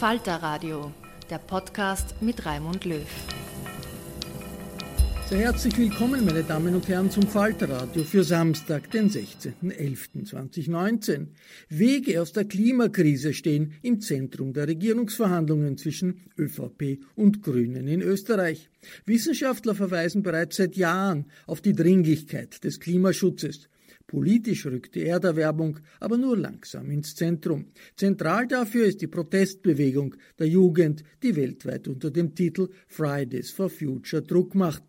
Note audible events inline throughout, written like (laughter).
Falter Radio, der Podcast mit Raimund Löw. Sehr herzlich willkommen, meine Damen und Herren, zum Falterradio für Samstag, den 16.11.2019. Wege aus der Klimakrise stehen im Zentrum der Regierungsverhandlungen zwischen ÖVP und Grünen in Österreich. Wissenschaftler verweisen bereits seit Jahren auf die Dringlichkeit des Klimaschutzes. Politisch rückt die Erderwärmung aber nur langsam ins Zentrum. Zentral dafür ist die Protestbewegung der Jugend, die weltweit unter dem Titel Fridays for Future Druck macht.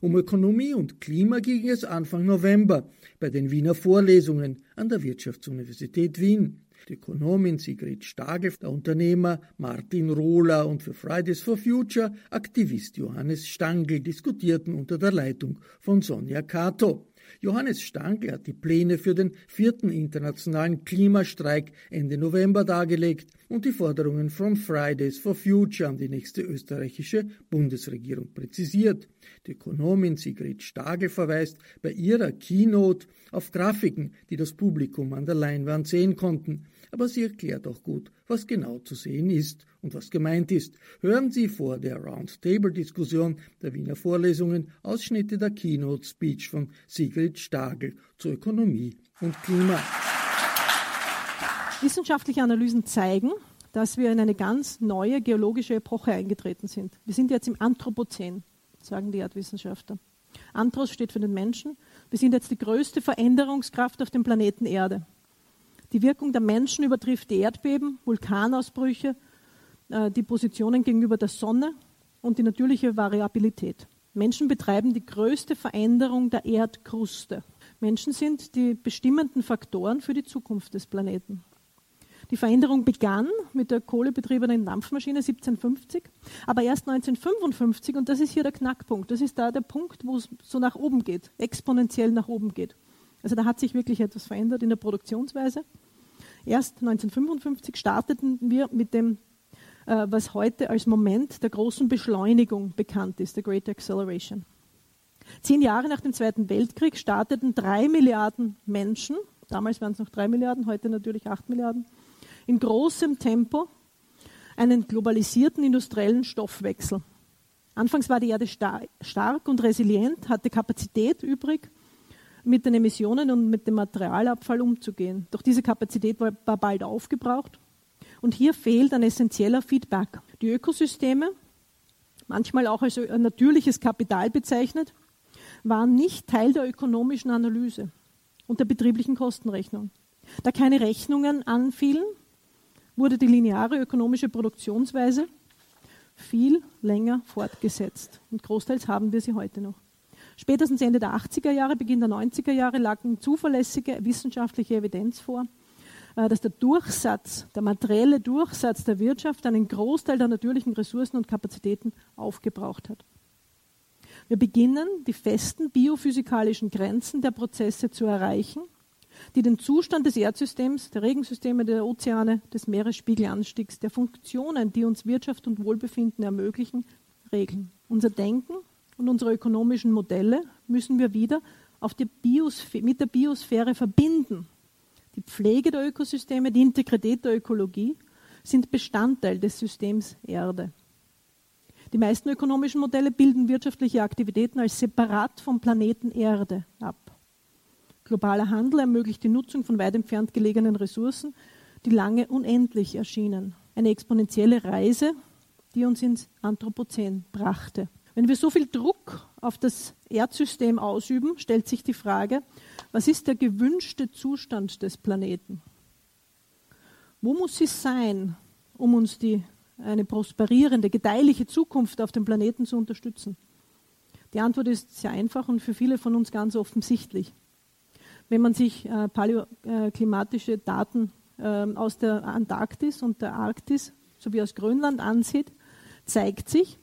Um Ökonomie und Klima ging es Anfang November bei den Wiener Vorlesungen an der Wirtschaftsuniversität Wien. Die Ökonomin Sigrid Stagel, der Unternehmer Martin Rohler und für Fridays for Future Aktivist Johannes Stangl diskutierten unter der Leitung von Sonja Kato. Johannes Stangl hat die Pläne für den vierten internationalen Klimastreik Ende November dargelegt und die Forderungen von Fridays for Future an die nächste österreichische Bundesregierung präzisiert. Die Ökonomin Sigrid Stagel verweist bei ihrer Keynote auf Grafiken, die das Publikum an der Leinwand sehen konnten aber sie erklärt auch gut, was genau zu sehen ist und was gemeint ist. Hören Sie vor der Roundtable-Diskussion der Wiener Vorlesungen Ausschnitte der Keynote-Speech von Sigrid Stagel zur Ökonomie und Klima. Wissenschaftliche Analysen zeigen, dass wir in eine ganz neue geologische Epoche eingetreten sind. Wir sind jetzt im Anthropozän, sagen die Erdwissenschaftler. Anthros steht für den Menschen. Wir sind jetzt die größte Veränderungskraft auf dem Planeten Erde. Die Wirkung der Menschen übertrifft die Erdbeben, Vulkanausbrüche, äh, die Positionen gegenüber der Sonne und die natürliche Variabilität. Menschen betreiben die größte Veränderung der Erdkruste. Menschen sind die bestimmenden Faktoren für die Zukunft des Planeten. Die Veränderung begann mit der kohlebetriebenen Dampfmaschine 1750, aber erst 1955, und das ist hier der Knackpunkt, das ist da der Punkt, wo es so nach oben geht, exponentiell nach oben geht. Also da hat sich wirklich etwas verändert in der Produktionsweise. Erst 1955 starteten wir mit dem, äh, was heute als Moment der großen Beschleunigung bekannt ist, der Great Acceleration. Zehn Jahre nach dem Zweiten Weltkrieg starteten drei Milliarden Menschen, damals waren es noch drei Milliarden, heute natürlich acht Milliarden, in großem Tempo einen globalisierten industriellen Stoffwechsel. Anfangs war die Erde stark und resilient, hatte Kapazität übrig, mit den Emissionen und mit dem Materialabfall umzugehen. Doch diese Kapazität war, bald aufgebraucht. Und hier fehlt ein essentieller Feedback. Die Ökosysteme, manchmal auch als natürliches Kapital bezeichnet, waren nicht Teil der ökonomischen Analyse und der betrieblichen Kostenrechnung. Da keine Rechnungen anfielen, wurde die lineare ökonomische Produktionsweise viel länger fortgesetzt. Und großteils haben wir sie heute noch. Spätestens Ende der 80er Jahre, Beginn der 90er Jahre lagen zuverlässige wissenschaftliche Evidenz vor, äh, dass der Durchsatz, der materielle Durchsatz der Wirtschaft einen Großteil der natürlichen Ressourcen und Kapazitäten aufgebraucht hat. Wir beginnen, die festen biophysikalischen Grenzen der Prozesse zu erreichen, die den Zustand des Erdsystems, der Regensysteme, der Ozeane, des Meeresspiegelanstiegs, der Funktionen, die uns Wirtschaft und Wohlbefinden ermöglichen, regeln. Unser Denken und unsere ökonomischen Modelle müssen wir wieder mit der Biosphäre verbinden. Die Pflege der Ökosysteme, die Integrität der Ökologie sind Bestandteil des Systems Erde. Die meisten ökonomischen Modelle bilden wirtschaftliche Aktivitäten als separat vom Planeten Erde ab. Globaler Handel ermöglicht die Nutzung von weit entfernt gelegenen Ressourcen, die lange unendlich erschienen. Eine exponentielle Reise, die uns ins Anthropozän brachte. Wenn wir so viel Druck auf das Erdsystem ausüben, stellt sich die Frage, was ist der gewünschte Zustand des Planeten? Wo muss sie sein, um uns die, eine prosperierende, gedeihliche Zukunft auf dem Planeten zu unterstützen? Die Antwort ist sehr einfach und für viele von uns ganz offensichtlich. Wenn man sich äh, paläoklimatische Daten äh, aus der Antarktis und der Arktis sowie aus Grönland ansieht, zeigt sich,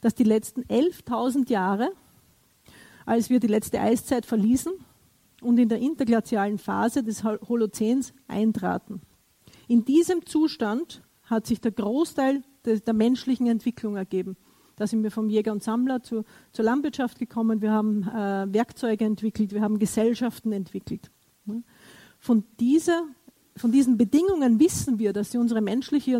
dass die letzten 11.000 Jahre, als wir die letzte Eiszeit verließen und in der interglazialen Phase des Holozäns eintraten. In diesem Zustand hat sich der Großteil der, der menschlichen Entwicklung ergeben. Da sind wir vom Jäger und Sammler zu, zur Landwirtschaft gekommen, wir haben äh, Werkzeuge entwickelt, wir haben Gesellschaften entwickelt. Von, dieser, von diesen Bedingungen wissen wir, dass sie unsere menschliche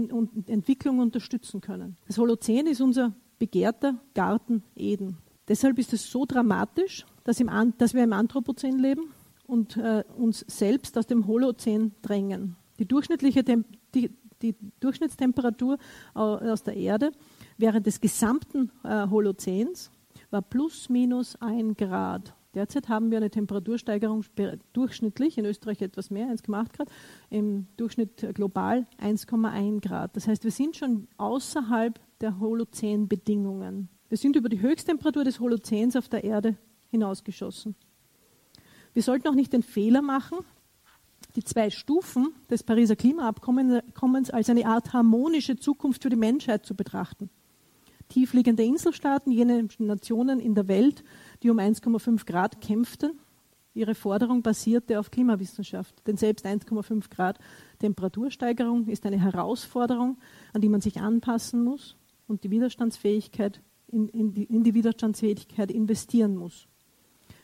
Entwicklung unterstützen können. Das Holozän ist unser begehrter Garten Eden. Deshalb ist es so dramatisch, dass, im, dass wir im Anthropozän leben und äh, uns selbst aus dem Holozän drängen. Die durchschnittliche Tem die, die Durchschnittstemperatur aus der Erde während des gesamten äh, Holozäns war plus minus ein Grad. Derzeit haben wir eine Temperatursteigerung durchschnittlich, in Österreich etwas mehr, 1,8 Grad, im Durchschnitt global 1,1 Grad. Das heißt, wir sind schon außerhalb der Holozän-Bedingungen. Wir sind über die Höchsttemperatur des Holozäns auf der Erde hinausgeschossen. Wir sollten auch nicht den Fehler machen, die zwei Stufen des Pariser Klimaabkommens als eine Art harmonische Zukunft für die Menschheit zu betrachten. Tiefliegende Inselstaaten, jene Nationen in der Welt, die um 1,5 Grad kämpften, ihre Forderung basierte auf Klimawissenschaft. Denn selbst 1,5 Grad Temperatursteigerung ist eine Herausforderung, an die man sich anpassen muss und die Widerstandsfähigkeit in, in, die, in die Widerstandsfähigkeit investieren muss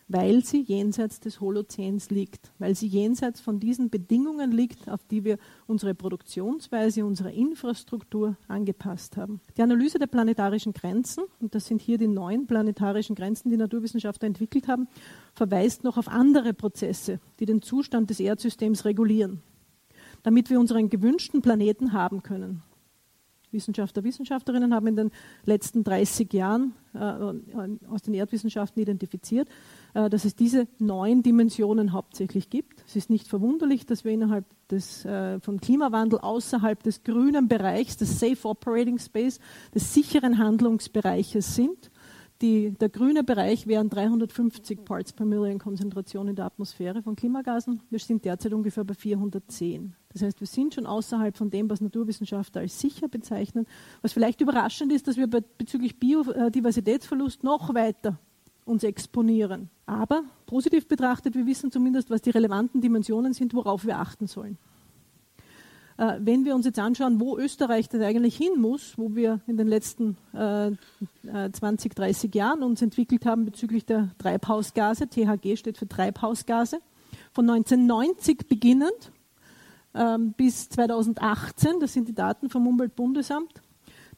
weil sie jenseits des Holozäns liegt, weil sie jenseits von diesen Bedingungen liegt, auf die wir unsere Produktionsweise, unsere Infrastruktur angepasst haben. Die Analyse der planetarischen Grenzen, und das sind hier die neun planetarischen Grenzen, die Naturwissenschaftler entwickelt haben, verweist noch auf andere Prozesse, die den Zustand des Erdsystems regulieren, damit wir unseren gewünschten Planeten haben können. Wissenschaftler, Wissenschaftlerinnen haben in den letzten 30 Jahren äh, aus den Erdwissenschaften identifiziert, äh, dass es diese neun Dimensionen hauptsächlich gibt. Es ist nicht verwunderlich, dass wir innerhalb des, äh, Klimawandel außerhalb des grünen Bereichs, des Safe Operating Space, des sicheren Handlungsbereiches sind. Die, der grüne Bereich wären 350 Parts per Million Konzentration in der Atmosphäre von Klimagasen. Wir sind derzeit ungefähr bei 410. Das heißt, wir sind schon außerhalb von dem, was Naturwissenschaftler als sicher bezeichnen. Was vielleicht überraschend ist, dass wir bezüglich Biodiversitätsverlust noch weiter uns exponieren. Aber positiv betrachtet, wir wissen zumindest, was die relevanten Dimensionen sind, worauf wir achten sollen. Äh, wenn wir uns jetzt anschauen, wo Österreich denn eigentlich hin muss, wo wir in den letzten äh, 20, 30 Jahren uns entwickelt haben bezüglich der Treibhausgase, THG steht für Treibhausgase, von 1990 beginnend ähm, bis 2018, das sind die Daten vom Umweltbundesamt,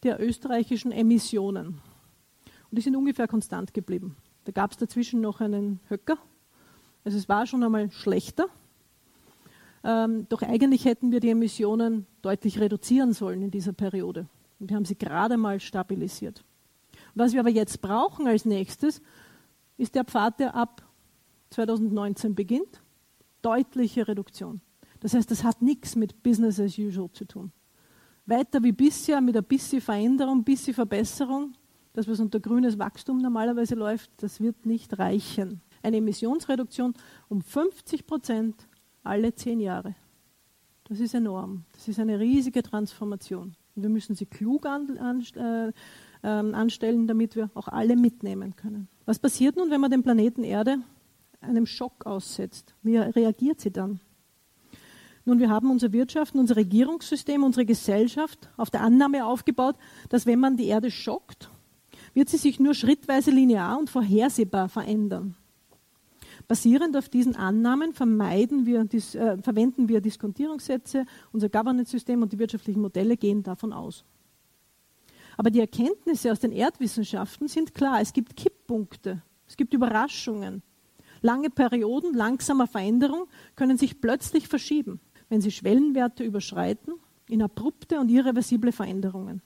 der österreichischen Emissionen. Und die sind ungefähr konstant geblieben. Da gab es dazwischen noch einen Höcker. Also es war schon einmal schlechter. Ähm, doch eigentlich hätten wir die Emissionen deutlich reduzieren sollen in dieser Periode. Und wir haben sie gerade mal stabilisiert. Was wir aber jetzt brauchen als nächstes, ist der Pfad, der ab 2019 beginnt. Deutliche Reduktion. Das heißt, das hat nichts mit Business as usual zu tun. Weiter wie bisher mit ein bisschen Veränderung, ein bisschen Verbesserung, das, was unter grünes Wachstum normalerweise läuft, das wird nicht reichen. Eine Emissionsreduktion um 50 Prozent alle zehn Jahre. Das ist enorm. Das ist eine riesige Transformation. Und wir müssen sie klug an, an, äh, ähm, anstellen, damit wir auch alle mitnehmen können. Was passiert nun, wenn man den Planeten Erde einem Schock aussetzt? Wie reagiert sie dann? Nun, wir haben unsere Wirtschaft, unser Regierungssystem, unsere Gesellschaft auf der Annahme aufgebaut, dass wenn man die Erde schockt, wird sie sich nur schrittweise linear und vorhersehbar verändern. Basierend auf diesen Annahmen wir, dies, äh, verwenden wir Diskontierungssätze, unser Governance-System und die wirtschaftlichen Modelle gehen davon aus. Aber die Erkenntnisse aus den Erdwissenschaften sind klar. Es gibt Kipppunkte, es gibt Überraschungen. Lange Perioden langsamer Veränderung können sich plötzlich verschieben, wenn sie Schwellenwerte überschreiten in abrupte und irreversible Veränderungen.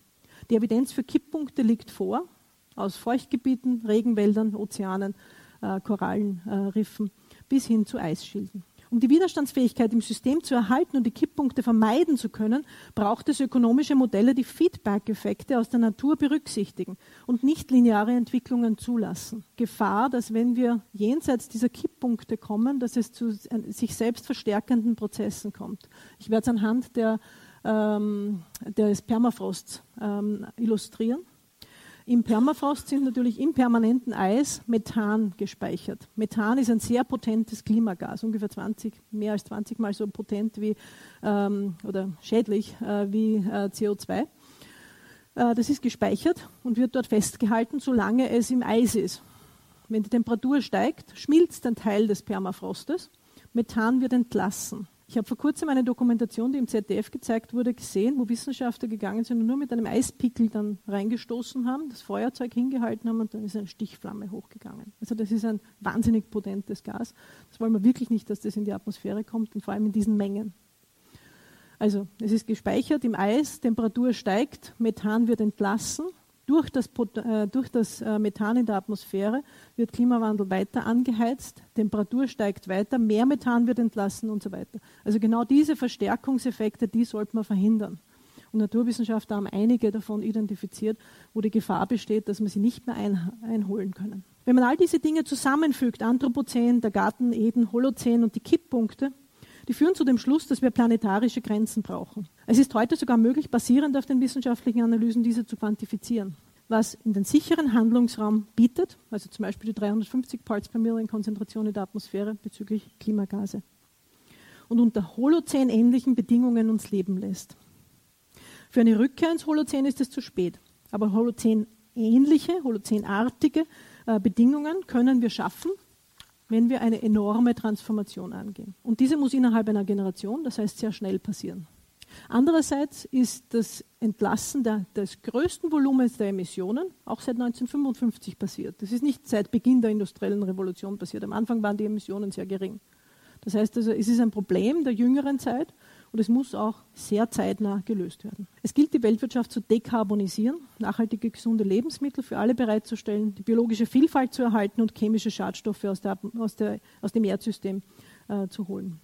Die Evidenz für Kipppunkte liegt vor aus Feuchtgebieten, Regenwäldern, Ozeanen, äh, Korallenriffen bis hin zu Eisschilden. Um die Widerstandsfähigkeit im System zu erhalten und die Kipppunkte vermeiden zu können, braucht es ökonomische Modelle, die Feedback-Effekte aus der Natur berücksichtigen und nicht lineare Entwicklungen zulassen. Gefahr, dass wenn wir jenseits dieser Kipppunkte kommen, dass es zu sich selbst verstärkenden Prozessen kommt. Ich werde es anhand der, ähm, des Permafrosts ähm, illustrieren. Im Permafrost sind natürlich im permanenten Eis Methan gespeichert. Methan ist ein sehr potentes Klimagas, ungefähr 20, mehr als 20 Mal so potent wie ähm, oder schädlich äh, wie äh, CO2. Äh, das ist gespeichert und wird dort festgehalten, solange es im Eis ist. Wenn die Temperatur steigt, schmilzt ein Teil des Permafrostes. Methan wird entlassen. Ich habe vor kurzem eine Dokumentation, die im ZDF gezeigt wurde, gesehen, wo Wissenschaftler gegangen sind und nur mit einem Eispickel dann reingestoßen haben, das Feuerzeug hingehalten haben und dann ist eine Stichflamme hochgegangen. Also das ist ein wahnsinnig potentes Gas. Das wollen wir wirklich nicht, dass das in die Atmosphäre kommt und vor allem in diesen Mengen. Also es ist gespeichert im Eis, Temperatur steigt, Methan wird entlassen durch das, äh, durch das äh, Methan in der Atmosphäre wird Klimawandel weiter angeheizt, Temperatur steigt weiter, mehr Methan wird entlassen und so weiter. Also genau diese Verstärkungseffekte, die sollte man verhindern. Und Naturwissenschaftler haben einige davon identifiziert, wo die Gefahr besteht, dass man sie nicht mehr ein, einholen können. Wenn man all diese Dinge zusammenfügt, Anthropozän, der Garten Eden, Holozän und die Kipppunkte, die führen zu dem Schluss, dass wir planetarische Grenzen brauchen. Es ist heute sogar möglich, basierend auf den wissenschaftlichen Analysen, diese zu quantifizieren. Was in den sicheren Handlungsraum bietet, also zum Beispiel die 350 Parts per Million Konzentration in der Atmosphäre bezüglich Klimagase. Und unter Holozän-ähnlichen Bedingungen uns leben lässt. Für eine Rückkehr ins Holozän ist es zu spät. Aber Holozän-ähnliche, Holozän-artige äh, Bedingungen können wir schaffen, wenn wir eine enorme Transformation angehen. Und diese muss innerhalb einer Generation, das heißt sehr schnell passieren. Andererseits ist das Entlassen der, des größten Volumens der Emissionen auch seit 1955 passiert. Das ist nicht seit Beginn der industriellen Revolution passiert. Am Anfang waren die Emissionen sehr gering. Das heißt also, es ist ein Problem der jüngeren Zeit und es muss auch sehr zeitnah gelöst werden. Es gilt, die Weltwirtschaft zu dekarbonisieren, nachhaltige, gesunde Lebensmittel für alle bereitzustellen, die biologische Vielfalt zu erhalten und chemische Schadstoffe aus, der, aus, der, aus dem Erdsystem äh, zu holen.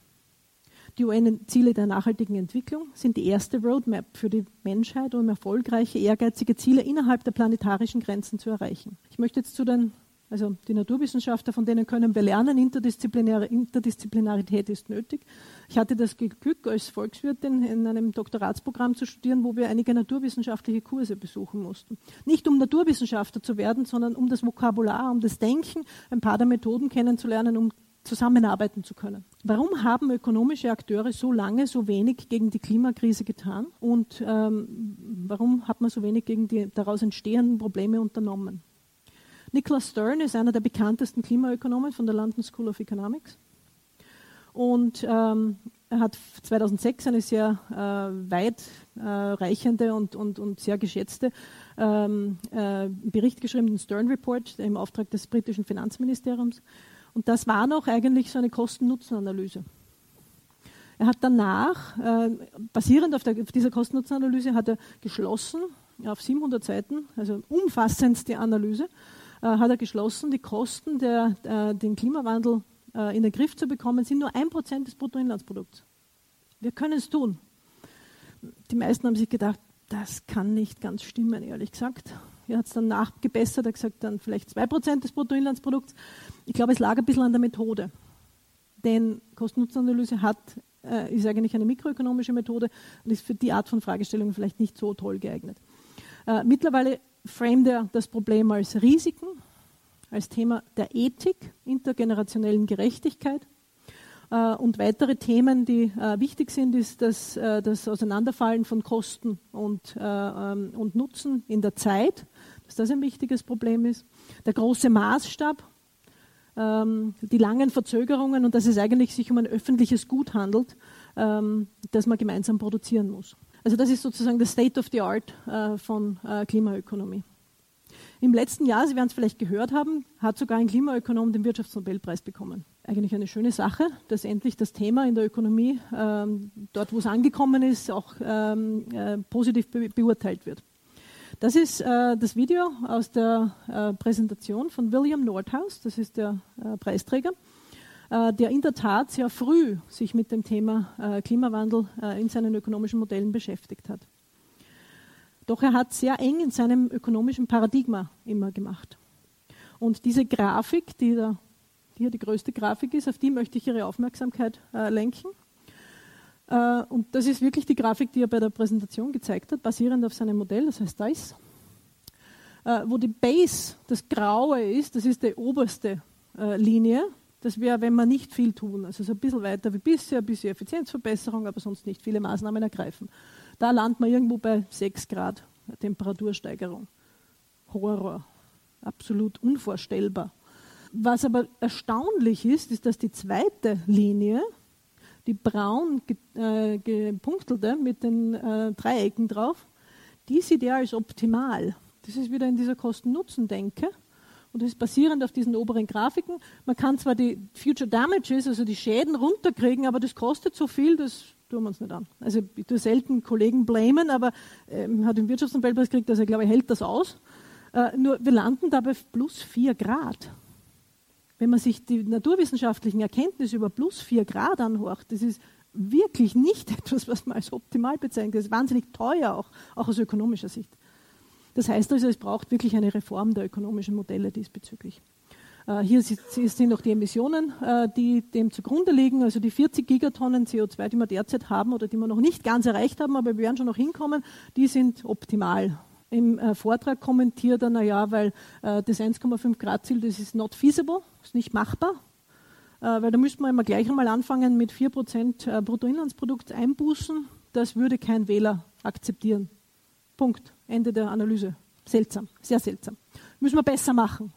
Die UN-Ziele der nachhaltigen Entwicklung sind die erste Roadmap für die Menschheit, um erfolgreiche, ehrgeizige Ziele innerhalb der planetarischen Grenzen zu erreichen. Ich möchte jetzt zu den also die Naturwissenschaftler, von denen können wir lernen, Interdisziplinäre, Interdisziplinarität ist nötig. Ich hatte das Glück, als Volkswirtin in einem Doktoratsprogramm zu studieren, wo wir einige naturwissenschaftliche Kurse besuchen mussten. Nicht um Naturwissenschaftler zu werden, sondern um das Vokabular, um das Denken, ein paar der Methoden kennenzulernen, um zusammenarbeiten zu können. Warum haben ökonomische Akteure so lange so wenig gegen die Klimakrise getan und ähm, warum hat man so wenig gegen die daraus entstehenden Probleme unternommen? Nicholas Stern ist einer der bekanntesten Klimaökonomen von der London School of Economics. Und ähm, er hat 2006 eine sehr äh, weitreichende äh, und, und, und sehr geschätzte ähm, äh, Bericht geschrieben, den Stern Report im Auftrag des britischen Finanzministeriums. Und das war noch eigentlich so eine Kosten-Nutzen-Analyse. Er hat danach, äh, basierend auf, der, auf dieser Kosten-Nutzen-Analyse, hat er geschlossen auf 700 Seiten, also umfassendste Analyse, hat er geschlossen, die Kosten, der, äh, den Klimawandel äh, in den Griff zu bekommen, sind nur ein Prozent des Bruttoinlandsprodukts. Wir können es tun. Die meisten haben sich gedacht, das kann nicht ganz stimmen, ehrlich gesagt. Er hat es dann nachgebessert, er hat gesagt, dann vielleicht zwei Prozent des Bruttoinlandsprodukts. Ich glaube, es lag ein bisschen an der Methode. Denn Kosten-Nutzen-Analyse hat, äh, ist eigentlich eine mikroökonomische Methode und ist für die Art von Fragestellungen vielleicht nicht so toll geeignet. Äh, mittlerweile framet er das Problem als Risiken, als Thema der Ethik, intergenerationellen Gerechtigkeit. Äh, und weitere Themen, die äh, wichtig sind, ist das, äh, das Auseinanderfallen von Kosten und, äh, ähm, und Nutzen in der Zeit, dass das ein wichtiges Problem ist. Der große Maßstab, ähm, die langen Verzögerungen und dass es eigentlich sich um ein öffentliches Gut handelt, ähm, das man gemeinsam produzieren muss. Also das ist sozusagen das State of the Art äh, von äh, Klimaökonomie. Im letzten Jahr, Sie werden es vielleicht gehört haben, hat sogar ein Klimaökonom den Wirtschaftsnobelpreis bekommen. Eigentlich eine schöne Sache, dass endlich das Thema in der Ökonomie, ähm, dort wo es angekommen ist, auch ähm, äh, positiv be beurteilt wird. Das ist äh, das Video aus der äh, Präsentation von William Nordhaus, das ist der äh, Preisträger. Äh, der in der Tat sehr früh sich mit dem Thema äh, Klimawandel äh, in seinen ökonomischen Modellen beschäftigt hat. Doch er hat sehr eng in seinem ökonomischen Paradigma immer gemacht. Und diese Grafik, die da hier die größte Grafik ist, auf die möchte ich Ihre Aufmerksamkeit äh, lenken. Äh, und das ist wirklich die Grafik, die er bei der Präsentation gezeigt hat, basierend auf seinem Modell, das heißt DICE. Äh, wo die Base, das Graue ist, das ist die oberste Linie. Das wäre, wenn wir nicht viel tun, also so ein bisschen weiter wie bisher, ein bisschen Effizienzverbesserung, aber sonst nicht viele Maßnahmen ergreifen. Da landet man irgendwo bei 6 Grad Temperatursteigerung. Horror. Absolut unvorstellbar. Was aber erstaunlich ist, ist, dass die zweite Linie, die braun äh, gepunktelte mit den äh, Dreiecken drauf, die sieht er als optimal. Das ist wieder in dieser Kosten-Nutzen-Denke. Und das ist basierend auf diesen oberen Grafiken. Man kann zwar die Future Damages, also die Schäden runterkriegen, aber das kostet so viel, das tun wir uns nicht an. Also ich tue selten Kollegen blamen, aber ähm, hat den Wirtschaftsnobelpreis gekriegt, also ich glaube, er hält das aus. Äh, nur wir landen dabei plus 4 Grad. Wenn man sich die naturwissenschaftlichen Erkenntnisse über plus 4 Grad anhört, das ist wirklich nicht (laughs) etwas, was man als optimal bezeichnet. Das ist wahnsinnig teuer, auch, auch aus ökonomischer Sicht. Das heißt also, es braucht wirklich eine Reform der ökonomischen Modelle diesbezüglich. Äh, hier sind noch die Emissionen, äh, die dem zugrunde liegen, also die 40 Gigatonnen CO2, die wir derzeit haben oder die wir noch nicht ganz erreicht haben, aber wir werden schon noch hinkommen, die sind optimal. Im äh, Vortrag kommentiert er, naja, weil das 1,5 Grad Ziel, das ist not feasible, ist nicht machbar, weil da müsste man immer gleich einmal anfangen mit 4 Prozent Bruttoinlandsprodukts einbußen. Das würde kein Wähler akzeptieren. Punkt. Ende der Analyse. Seltsam, sehr seltsam. Müssen wir besser machen.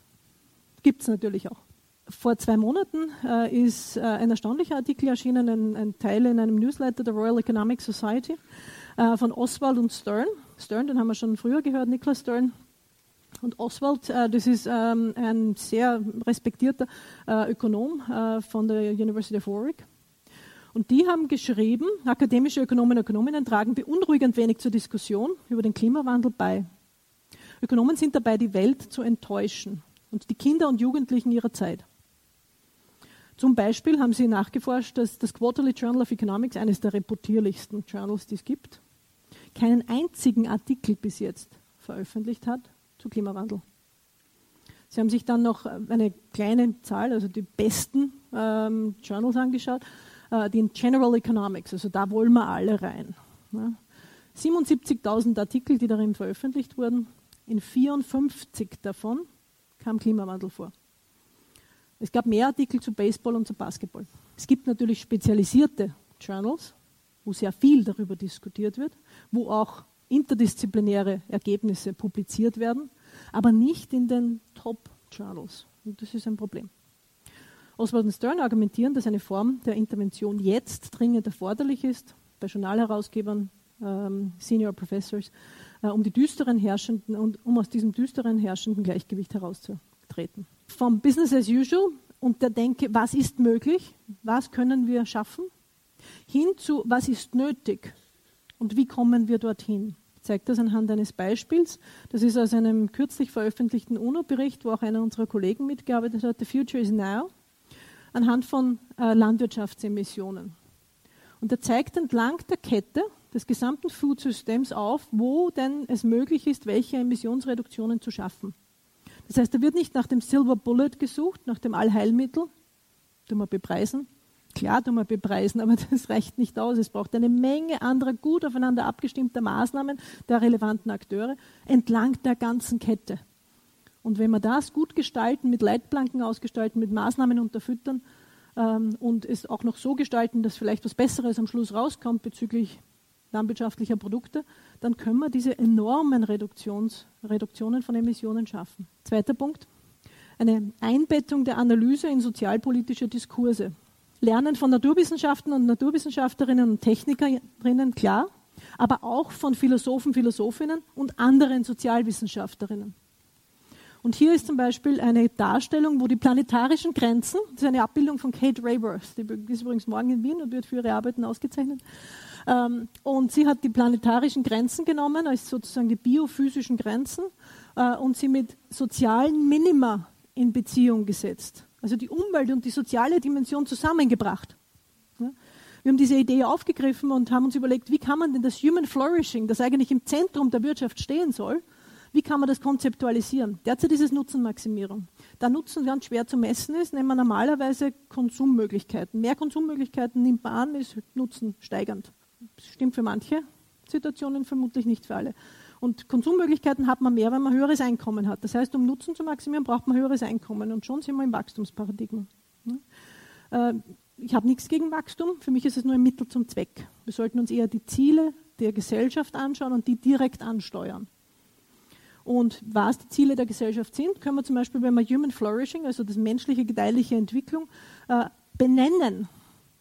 Gibt es natürlich auch. Vor zwei Monaten äh, ist äh, ein erstaunlicher Artikel erschienen, ein, ein, Teil in einem Newsletter der Royal Economic Society äh, von Oswald und Stern. Stern, den haben wir schon früher gehört, Nicholas Stern. Und Oswald, äh, das ist ähm, ein sehr respektierter äh, Ökonom äh, von der University of Warwick. Und die haben geschrieben, akademische Ökonomen und Ökonominnen tragen beunruhigend wenig zur Diskussion über den Klimawandel bei. Ökonomen sind dabei, die Welt zu enttäuschen und die Kinder und Jugendlichen ihrer Zeit. Zum Beispiel haben sie nachgeforscht, dass das Quarterly Journal of Economics, eines der reputierlichsten Journals, die es gibt, keinen einzigen Artikel bis jetzt veröffentlicht hat zu Klimawandel. Sie haben sich dann noch eine kleine Zahl, also die besten ähm, Journals angeschaut den General Economics, also da wollen wir alle rein. Ja. 77.000 Artikel, die darin veröffentlicht wurden, in 54 davon kam Klimawandel vor. Es gab mehr Artikel zu Baseball und zu Basketball. Es gibt natürlich spezialisierte Journals, wo sehr viel darüber diskutiert wird, wo auch interdisziplinäre Ergebnisse publiziert werden, aber nicht in den Top-Journals. Und das ist ein Problem. Oswald und Stern argumentieren, dass eine Form der Intervention jetzt dringend erforderlich ist, bei Journalherausgebern, ähm, Senior Professors, äh, um die düsteren herrschenden und um aus diesem düsteren herrschenden Gleichgewicht herauszutreten. Vom Business as usual und der Denke, was ist möglich, was können wir schaffen, hin zu, was ist nötig und wie kommen wir dorthin. Ich zeige das anhand eines Beispiels. Das ist aus einem kürzlich veröffentlichten UNO-Bericht, wo auch einer unserer Kollegen mitgearbeitet hat. The Future is Now anhand von äh, Landwirtschaftsemissionen. Und er zeigt entlang der Kette des gesamten Food-Systems auf, wo denn es möglich ist, welche Emissionsreduktionen zu schaffen. Das heißt, da wird nicht nach dem Silver Bullet gesucht, nach dem Allheilmittel, tun wir bepreisen. Klar tun wir bepreisen, aber (laughs) das reicht nicht aus. Es braucht eine Menge anderer gut aufeinander abgestimmter Maßnahmen der relevanten Akteure entlang der ganzen Kette. Und wenn wir das gut gestalten, mit Leitplanken ausgestalten, mit Maßnahmen unterfüttern ähm, und es auch noch so gestalten, dass vielleicht was Besseres am Schluss rauskommt bezüglich landwirtschaftlicher Produkte, dann können wir diese enormen Reduktions, Reduktionen von Emissionen schaffen. Zweiter Punkt, eine Einbettung der Analyse in sozialpolitische Diskurse. Lernen von Naturwissenschaften und Naturwissenschaftlerinnen und Technikerinnen, klar, aber auch von Philosophen, Philosophinnen und anderen Sozialwissenschaftlerinnen. Und hier ist zum Beispiel eine Darstellung, wo die planetarischen Grenzen, das ist eine Abbildung von Kate Rayworth, die ist übrigens morgen in Wien und wird für ihre Arbeiten ausgezeichnet. Ähm, und sie hat die planetarischen Grenzen genommen, als sozusagen die biophysischen Grenzen, äh, und sie mit sozialen Minima in Beziehung gesetzt. Also die Umwelt und die soziale Dimension zusammengebracht. Wir haben diese Idee aufgegriffen und haben uns überlegt, wie kann man denn das Human Flourishing, das eigentlich im Zentrum der Wirtschaft stehen soll, wie kann man das konzeptualisieren? Derzeit ist es Nutzenmaximierung. Da Nutzen ganz schwer zu messen ist, nehmen wir normalerweise Konsummöglichkeiten. Mehr Konsummöglichkeiten nimmt man an, ist Nutzen steigernd. Das stimmt für manche Situationen, vermutlich nicht für alle. Und Konsummöglichkeiten hat man mehr, wenn man höheres Einkommen hat. Das heißt, um Nutzen zu maximieren, braucht man höheres Einkommen. Und schon sind wir im Wachstumsparadigma. Äh, ich habe nichts gegen Wachstum, für mich ist es nur ein Mittel zum Zweck. Wir sollten uns eher die Ziele der Gesellschaft anschauen und die direkt ansteuern. Und was die Ziele der Gesellschaft sind, können wir zum Beispiel, wenn wir Human Flourishing, also das menschliche gedeihliche Entwicklung, äh, benennen.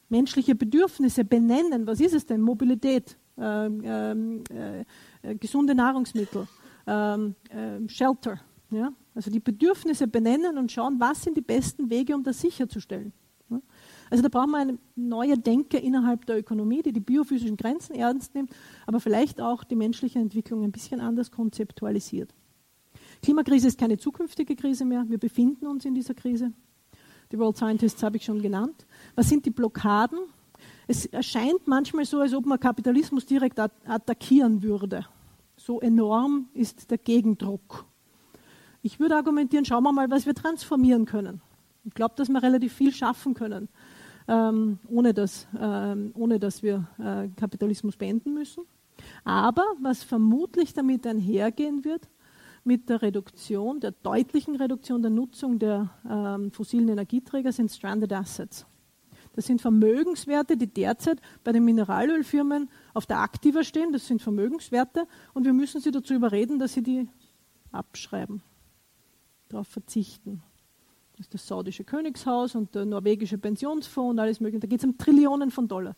Menschliche Bedürfnisse benennen. Was ist es denn? Mobilität, äh, äh, gesunde Nahrungsmittel, ähm, ähm, Shelter. Ja? Also die Bedürfnisse benennen und schauen, was sind die besten Wege, um das sicherzustellen. Also da brauchen wir eine neue Denke innerhalb der Ökonomie, die die biophysischen Grenzen ernst nimmt, aber vielleicht auch die menschliche Entwicklung ein bisschen anders konzeptualisiert. Klimakrise ist keine zukünftige Krise mehr. Wir befinden uns in dieser Krise. Die World Scientists habe ich schon genannt. Was sind die Blockaden? Es erscheint manchmal so, als ob man Kapitalismus direkt attackieren würde. So enorm ist der Gegendruck. Ich würde argumentieren, schauen wir mal, was wir transformieren können. Ich glaube, dass wir relativ viel schaffen können ähm, ohne, dass, ähm, ohne dass wir äh, Kapitalismus beenden müssen. Aber was vermutlich damit einhergehen wird, mit der Reduktion, der deutlichen Reduktion der Nutzung der ähm, fossilen Energieträger, sind Stranded Assets. Das sind Vermögenswerte, die derzeit bei den Mineralölfirmen auf der Aktiva stehen. Das sind Vermögenswerte und wir müssen sie dazu überreden, dass sie die abschreiben, darauf verzichten. Das ist das saudische Königshaus und der norwegische Pensionsfonds und alles Mögliche. Da geht es um Trillionen von Dollar.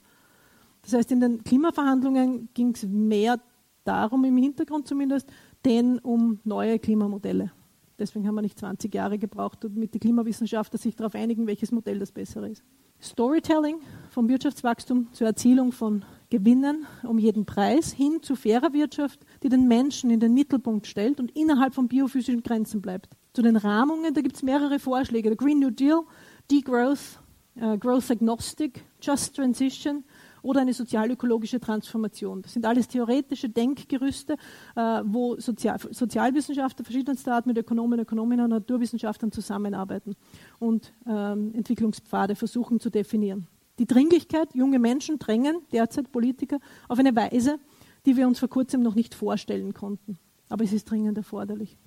Das heißt, in den Klimaverhandlungen ging es mehr darum, im Hintergrund zumindest, denn um neue Klimamodelle. Deswegen haben wir nicht 20 Jahre gebraucht, damit die Klimawissenschaftler sich darauf einigen, welches Modell das bessere ist. Storytelling vom Wirtschaftswachstum zur Erzielung von Gewinnen um jeden Preis hin zu fairer Wirtschaft, die den Menschen in den Mittelpunkt stellt und innerhalb von biophysischen Grenzen bleibt. Zu den Rahmungen, da gibt es mehrere Vorschläge. Der Green New Deal, Degrowth, äh, Growth Agnostic, Just Transition oder eine sozialökologische Transformation. Das sind alles theoretische Denkgerüste, äh, wo Sozial Sozialwissenschaftler verschiedenster Art mit Ökonomen, Ökonominnen und Naturwissenschaftlern zusammenarbeiten und ähm, Entwicklungspfade versuchen zu definieren. Die Dringlichkeit, junge Menschen drängen derzeit Politiker auf eine Weise, die wir uns vor kurzem noch nicht vorstellen konnten. Aber es ist dringend erforderlich.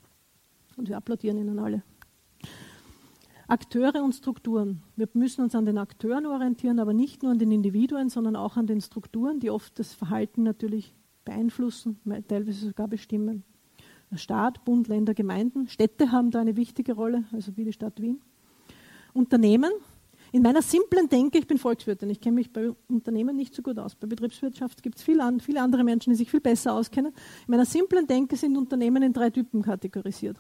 Und wir applaudieren Ihnen alle. Akteure und Strukturen. Wir müssen uns an den Akteuren orientieren, aber nicht nur an den Individuen, sondern auch an den Strukturen, die oft das Verhalten natürlich beeinflussen, teilweise sogar bestimmen. Staat, Bund, Länder, Gemeinden, Städte haben da eine wichtige Rolle, also wie die Stadt Wien. Unternehmen. In meiner simplen Denke, ich bin Volkswirtin, ich kenne mich bei Unternehmen nicht so gut aus. Bei Betriebswirtschaft gibt es viele andere Menschen, die sich viel besser auskennen. In meiner simplen Denke sind Unternehmen in drei Typen kategorisiert.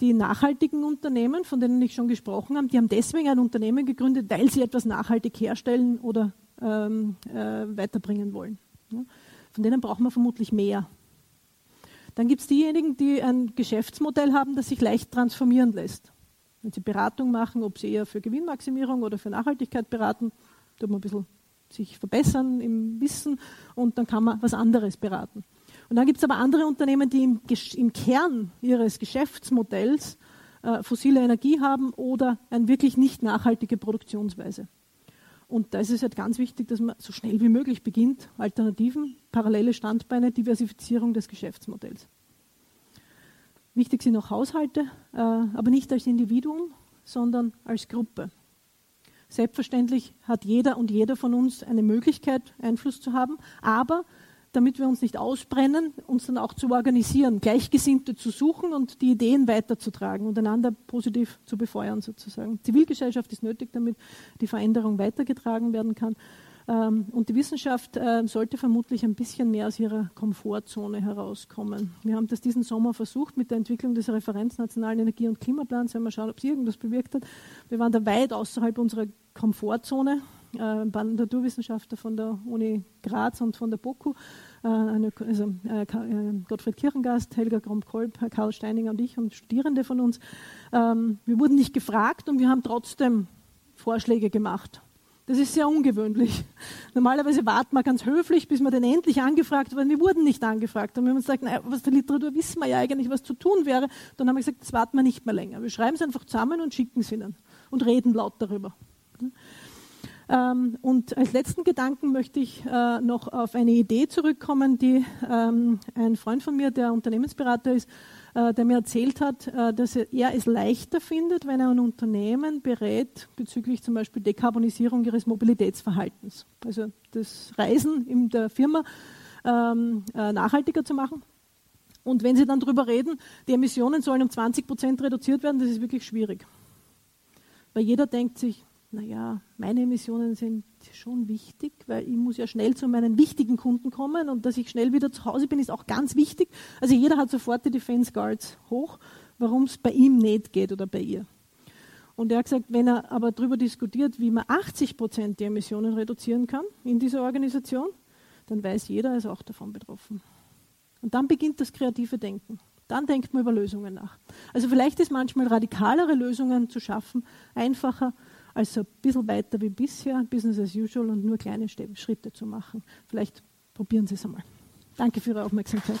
Die nachhaltigen Unternehmen, von denen ich schon gesprochen habe, die haben deswegen ein Unternehmen gegründet, weil sie etwas nachhaltig herstellen oder ähm, äh, weiterbringen wollen. Ja. Von denen brauchen wir vermutlich mehr. Dann gibt es diejenigen, die ein Geschäftsmodell haben, das sich leicht transformieren lässt. Wenn sie Beratung machen, ob sie eher für Gewinnmaximierung oder für Nachhaltigkeit beraten, tut man ein bisschen sich verbessern im Wissen und dann kann man was anderes beraten. Und dann gibt es aber andere Unternehmen, die im, im Kern ihres Geschäftsmodells äh, fossile Energie haben oder eine wirklich nicht nachhaltige Produktionsweise. Und da ist es halt ganz wichtig, dass man so schnell wie möglich beginnt, Alternativen, parallele Standbeine, Diversifizierung des Geschäftsmodells. Wichtig sind auch Haushalte, äh, aber nicht als Individuum, sondern als Gruppe. Selbstverständlich hat jeder und jeder von uns eine Möglichkeit, Einfluss zu haben, aber damit wir uns nicht ausbrennen, uns dann auch zu organisieren, Gleichgesinnte zu suchen und die Ideen weiterzutragen und einander positiv zu befeuern sozusagen. Zivilgesellschaft ist nötig, damit die Veränderung weitergetragen werden kann. Ähm, und die Wissenschaft äh, sollte vermutlich ein bisschen mehr aus ihrer Komfortzone herauskommen. Wir haben das diesen Sommer versucht mit der Entwicklung des Referenznationalen Energie- und Klimaplans. Wenn wir schauen, ob es irgendwas bewirkt hat. Wir waren da weit außerhalb unserer Komfortzone äh, Naturwissenschaftler von der Uni Graz und von der BOKU, äh, eine, also, äh, äh, Gottfried Kirchengast, Helga Kromp-Kolb, Karl Steininger und ich und Studierende von uns. Ähm, wir wurden nicht gefragt und wir haben trotzdem Vorschläge gemacht. Das ist sehr ungewöhnlich. (laughs) Normalerweise warten wir ganz höflich, bis wir dann endlich angefragt werden. Wir wurden nicht angefragt. Und haben uns gesagt, naja, was der Literatur wissen wir ja eigentlich, was zu tun wäre. Dann haben wir gesagt, das warten wir nicht mehr länger. Wir schreiben es einfach zusammen und schicken es ihnen und reden laut darüber. Ähm, und als letzten Gedanken möchte ich äh, noch auf eine Idee zurückkommen, die ähm, ein Freund von mir, der Unternehmensberater ist, äh, der mir erzählt hat, äh, dass er es leichter findet, wenn er ein Unternehmen berät bezüglich zum Beispiel Dekarbonisierung ihres Mobilitätsverhaltens. Also das Reisen in der Firma ähm, äh, nachhaltiger zu machen. Und wenn Sie dann darüber reden, die Emissionen sollen um 20 Prozent reduziert werden, das ist wirklich schwierig. Weil jeder denkt sich, naja, meine Emissionen sind schon wichtig, weil ich muss ja schnell zu meinen wichtigen Kunden kommen und dass ich schnell wieder zu Hause bin, ist auch ganz wichtig. Also jeder hat sofort die Defense Guards hoch, warum es bei ihm nicht geht oder bei ihr. Und er hat gesagt, wenn er aber darüber diskutiert, wie man 80 Prozent der Emissionen reduzieren kann in dieser Organisation, dann weiß jeder, er ist auch davon betroffen. Und dann beginnt das kreative Denken. Dann denkt man über Lösungen nach. Also vielleicht ist manchmal radikalere Lösungen zu schaffen einfacher, als so ein bisschen weiter wie bisher, Business as usual und nur kleine Schritte zu machen. Vielleicht probieren Sie es einmal. Danke für Ihre Aufmerksamkeit.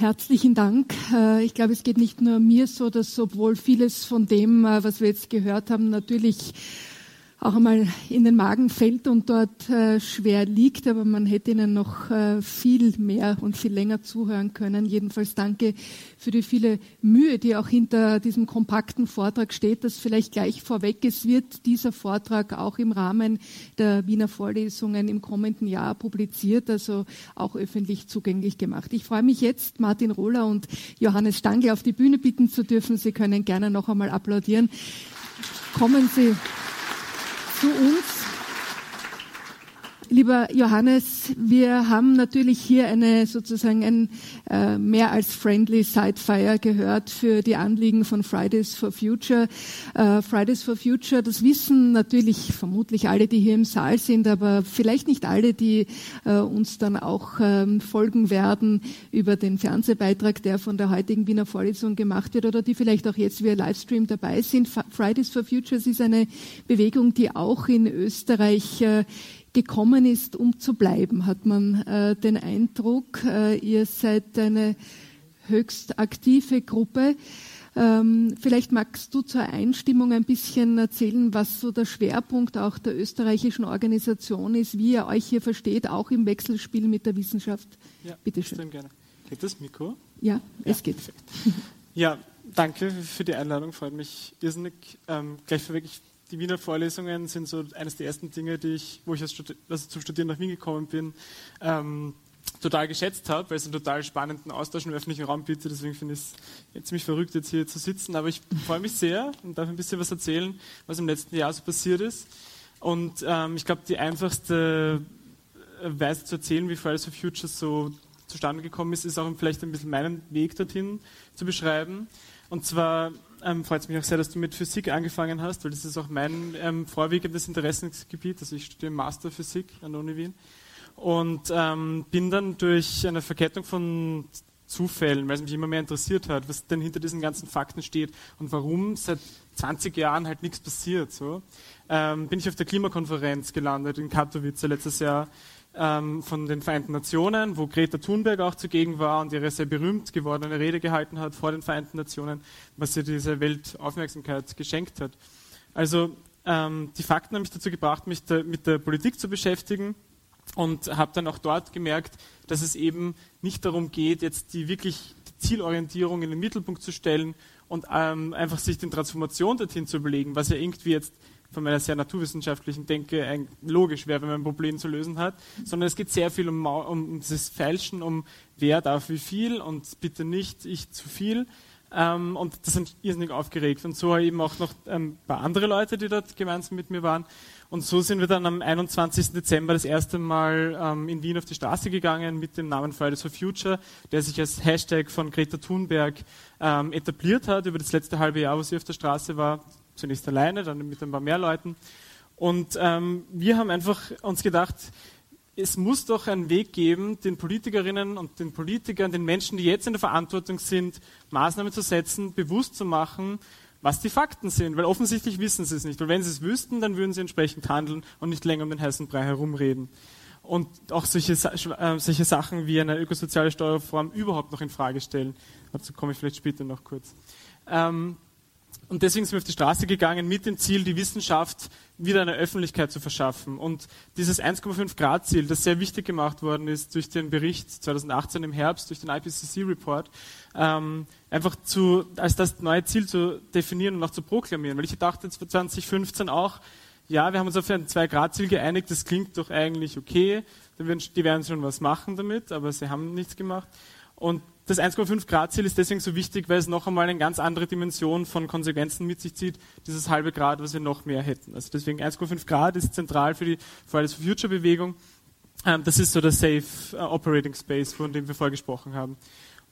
Herzlichen Dank. Äh, ich glaube, es geht nicht nur mir so, dass obwohl vieles von dem, äh, was wir jetzt gehört haben, natürlich auch einmal in den Magen fällt und dort äh, schwer liegt, aber man hätte Ihnen noch äh, viel mehr und viel länger zuhören können. Jedenfalls danke für die viele Mühe, die auch hinter diesem kompakten Vortrag steht, das vielleicht gleich vorweg. Es wird dieser Vortrag auch im Rahmen der Wiener Vorlesungen im kommenden Jahr publiziert, also auch öffentlich zugänglich gemacht. Ich freue mich jetzt, Martin Rohler und Johannes Stangl auf die Bühne bitten zu dürfen. Sie können gerne noch einmal applaudieren. Kommen Sie zu uns. Lieber Johannes, wir haben natürlich hier eine sozusagen ein äh, mehr als friendly Sidefire gehört für die Anliegen von Fridays for Future. Äh, Fridays for Future, das wissen natürlich vermutlich alle, die hier im Saal sind, aber vielleicht nicht alle, die äh, uns dann auch ähm, folgen werden über den Fernsehbeitrag, der von der heutigen Wiener Vorlesung gemacht wird oder die vielleicht auch jetzt via Livestream dabei sind. Fridays for Futures ist eine Bewegung, die auch in Österreich äh, gekommen ist, um zu bleiben, hat man äh, den Eindruck. Äh, ihr seid eine höchst aktive Gruppe. Ähm, vielleicht magst du zur Einstimmung ein bisschen erzählen, was so der Schwerpunkt auch der österreichischen Organisation ist, wie ihr euch hier versteht, auch im Wechselspiel mit der Wissenschaft. Ja, Bitte schön. gerne. Geht das Mikro? Ja, ja es geht. Perfekt. Ja, danke für die Einladung, freut mich irrsinnig. Ähm, gleich vorweg, ich die Wiener Vorlesungen sind so eines der ersten Dinge, die ich, wo ich also zum Studieren nach Wien gekommen bin, ähm, total geschätzt habe, weil es einen total spannenden Austausch im öffentlichen Raum bietet. Deswegen finde ich es ziemlich verrückt, jetzt hier zu sitzen. Aber ich freue mich sehr und darf ein bisschen was erzählen, was im letzten Jahr so passiert ist. Und ähm, ich glaube, die einfachste Weise zu erzählen, wie Fridays for Future so zustande gekommen ist, ist auch vielleicht ein bisschen meinen Weg dorthin zu beschreiben. Und zwar ähm, freut es mich auch sehr, dass du mit Physik angefangen hast, weil das ist auch mein ähm, vorwiegendes Interessensgebiet. Also ich studiere Master Physik an der Uni Wien und ähm, bin dann durch eine Verkettung von Zufällen, weil es mich immer mehr interessiert hat, was denn hinter diesen ganzen Fakten steht und warum seit 20 Jahren halt nichts passiert, so, ähm, bin ich auf der Klimakonferenz gelandet in Katowice letztes Jahr ähm, von den Vereinten Nationen, wo Greta Thunberg auch zugegen war und ihre sehr berühmt gewordene Rede gehalten hat vor den Vereinten Nationen, was ihr diese Welt Aufmerksamkeit geschenkt hat. Also ähm, die Fakten haben mich dazu gebracht, mich da, mit der Politik zu beschäftigen und habe dann auch dort gemerkt, dass es eben nicht darum geht, jetzt die wirklich die Zielorientierung in den Mittelpunkt zu stellen und ähm, einfach sich den Transformation dorthin zu überlegen, was ja irgendwie jetzt von meiner sehr naturwissenschaftlichen Denke logisch wäre, wenn man ein Problem zu lösen hat, sondern es geht sehr viel um, um dieses Fälschen, um wer darf wie viel und bitte nicht ich zu viel. Ähm, und das sind irrsinnig aufgeregt. Und so eben auch noch ein ähm, paar andere Leute, die dort gemeinsam mit mir waren. Und so sind wir dann am 21. Dezember das erste Mal ähm, in Wien auf die Straße gegangen mit dem Namen Fridays for Future, der sich als Hashtag von Greta Thunberg ähm, etabliert hat über das letzte halbe Jahr, wo sie auf der Straße war zunächst alleine, dann mit ein paar mehr Leuten. Und ähm, wir haben einfach uns gedacht, es muss doch einen Weg geben, den Politikerinnen und den Politikern, den Menschen, die jetzt in der Verantwortung sind, Maßnahmen zu setzen, bewusst zu machen, was die Fakten sind, weil offensichtlich wissen sie es nicht. Weil wenn sie es wüssten, dann würden sie entsprechend handeln und nicht länger um den heißen Brei herumreden. Und auch solche, äh, solche Sachen wie eine ökosoziale Steuerreform überhaupt noch in Frage stellen. Dazu komme ich vielleicht später noch kurz. Ähm, und deswegen sind wir auf die Straße gegangen mit dem Ziel, die Wissenschaft wieder eine Öffentlichkeit zu verschaffen. Und dieses 1,5 Grad Ziel, das sehr wichtig gemacht worden ist durch den Bericht 2018 im Herbst, durch den IPCC-Report, ähm, einfach zu, als das neue Ziel zu definieren und auch zu proklamieren. Weil ich dachte 2015 auch, ja, wir haben uns auf ein 2-Grad-Ziel geeinigt, das klingt doch eigentlich okay, die werden schon was machen damit, aber sie haben nichts gemacht. Und das 1,5 Grad Ziel ist deswegen so wichtig, weil es noch einmal eine ganz andere Dimension von Konsequenzen mit sich zieht, dieses halbe Grad, was wir noch mehr hätten. Also deswegen 1,5 Grad ist zentral für die Fridays for Future Bewegung. Ähm, das ist so der Safe äh, Operating Space, von dem wir vorgesprochen haben.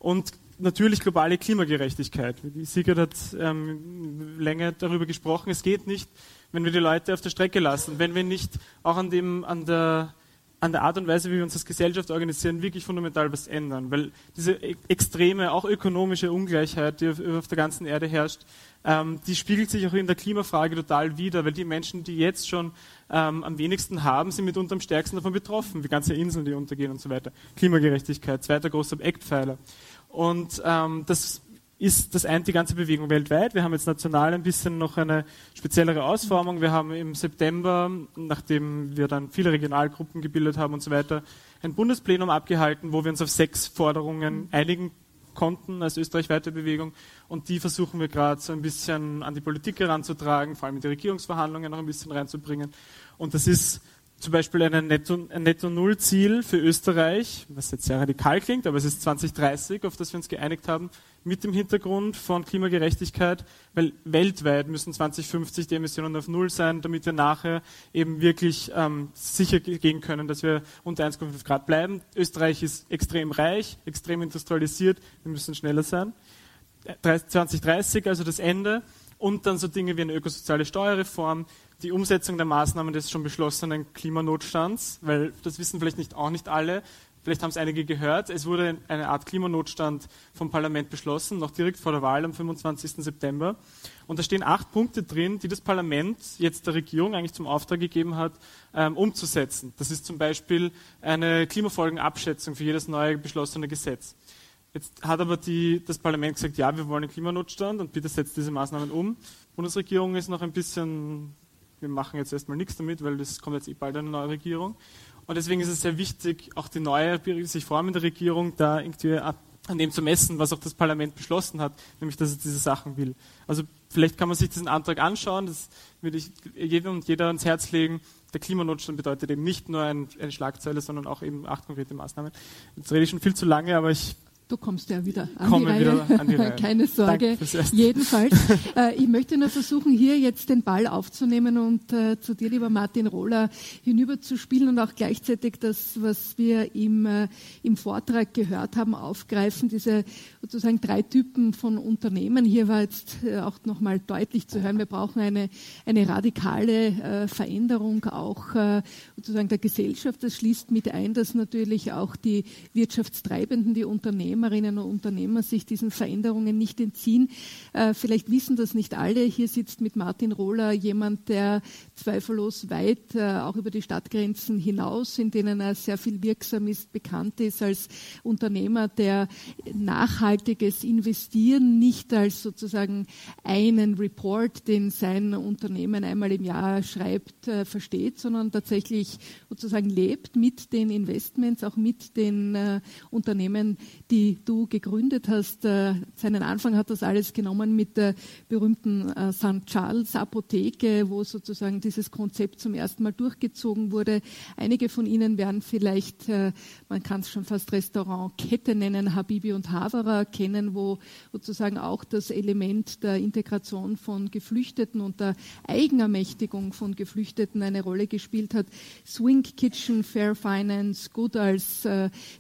Und natürlich globale Klimagerechtigkeit. Sigurd hat ähm, länger darüber gesprochen. Es geht nicht, wenn wir die Leute auf der Strecke lassen, wenn wir nicht auch an dem, an der an der Art und Weise, wie wir uns als Gesellschaft organisieren, wirklich fundamental was ändern. Weil diese e-, extreme, auch ökonomische Ungleichheit, die auf, auf der ganzen Erde herrscht, ähm, die spiegelt sich auch in der Klimafrage total wider, weil die Menschen, die jetzt schon ähm, am wenigsten haben, sind mitunter am stärksten davon betroffen, wie ganze Inseln, die untergehen und so weiter. Klimagerechtigkeit, zweiter großer Eckpfeiler. Und ähm, das ist das eine die ganze Bewegung weltweit. Wir haben jetzt national ein bisschen noch eine speziellere Ausformung. Wir haben im September, nachdem wir dann viele Regionalgruppen gebildet haben und so weiter, ein Bundesplenum abgehalten, wo wir uns auf sechs Forderungen einigen konnten als österreichweite Bewegung. Und die versuchen wir gerade so ein bisschen an die Politik heranzutragen, vor allem in die Regierungsverhandlungen noch ein bisschen reinzubringen. Und das ist zum Beispiel ein Netto-Null-Ziel für Österreich, was jetzt sehr radikal klingt, aber es ist 2030, auf das wir uns geeinigt haben, mit dem Hintergrund von Klimagerechtigkeit, weil weltweit müssen 2050 die Emissionen auf Null sein, damit wir nachher eben wirklich ähm, sicher gehen können, dass wir unter 1,5 Grad bleiben. Österreich ist extrem reich, extrem industrialisiert, wir müssen schneller sein. 2030, also das Ende. Und dann so Dinge wie eine ökosoziale Steuerreform, die Umsetzung der Maßnahmen des schon beschlossenen Klimanotstands, weil das wissen vielleicht nicht, auch nicht alle. Vielleicht haben es einige gehört. Es wurde eine Art Klimanotstand vom Parlament beschlossen, noch direkt vor der Wahl am 25. September. Und da stehen acht Punkte drin, die das Parlament jetzt der Regierung eigentlich zum Auftrag gegeben hat, ähm, umzusetzen. Das ist zum Beispiel eine Klimafolgenabschätzung für jedes neue beschlossene Gesetz. Jetzt hat aber die, das Parlament gesagt, ja, wir wollen einen Klimanotstand und bitte setzt diese Maßnahmen um. Die Bundesregierung ist noch ein bisschen wir machen jetzt erstmal nichts damit, weil das kommt jetzt eh bald eine neue Regierung. Und deswegen ist es sehr wichtig, auch die neue sich formende Regierung da irgendwie an dem zu messen, was auch das Parlament beschlossen hat, nämlich dass es diese Sachen will. Also vielleicht kann man sich diesen Antrag anschauen, das würde ich jedem und jeder ans Herz legen. Der Klimanotstand bedeutet eben nicht nur eine Schlagzeile, sondern auch eben acht konkrete Maßnahmen. Jetzt rede ich schon viel zu lange, aber ich Du kommst ja wieder an die Reihe. An die (laughs) Reihe. Keine Sorge. Jedenfalls. (laughs) Äh, ich möchte nur versuchen, hier jetzt den Ball aufzunehmen und äh, zu dir, lieber Martin Rohler, hinüber zu spielen und auch gleichzeitig das, was wir im, äh, im Vortrag gehört haben, aufgreifen. Diese sozusagen drei Typen von Unternehmen. Hier war jetzt äh, auch nochmal deutlich zu hören, wir brauchen eine, eine radikale äh, Veränderung auch äh, sozusagen der Gesellschaft. Das schließt mit ein, dass natürlich auch die Wirtschaftstreibenden, die Unternehmen, Unternehmerinnen und Unternehmer sich diesen Veränderungen nicht entziehen. Äh, vielleicht wissen das nicht alle. Hier sitzt mit Martin Rohler jemand, der zweifellos weit äh, auch über die Stadtgrenzen hinaus, in denen er sehr viel wirksam ist, bekannt ist als Unternehmer, der nachhaltiges Investieren nicht als sozusagen einen Report, den sein Unternehmen einmal im Jahr schreibt, äh, versteht, sondern tatsächlich sozusagen lebt mit den Investments, auch mit den Unternehmen, die du gegründet hast. Äh, seinen Anfang hat das alles genommen mit der berühmten äh, St. Charles Apotheke, wo sozusagen dieses Konzept zum ersten Mal durchgezogen wurde. Einige von Ihnen werden vielleicht, äh, man kann es schon fast Restaurantkette nennen, Habibi und Havara kennen, wo sozusagen auch das Element der Integration von Geflüchteten und der Eigenermächtigung von Geflüchteten eine Rolle gespielt hat. Swing Kitchen, Fair Finance, Good als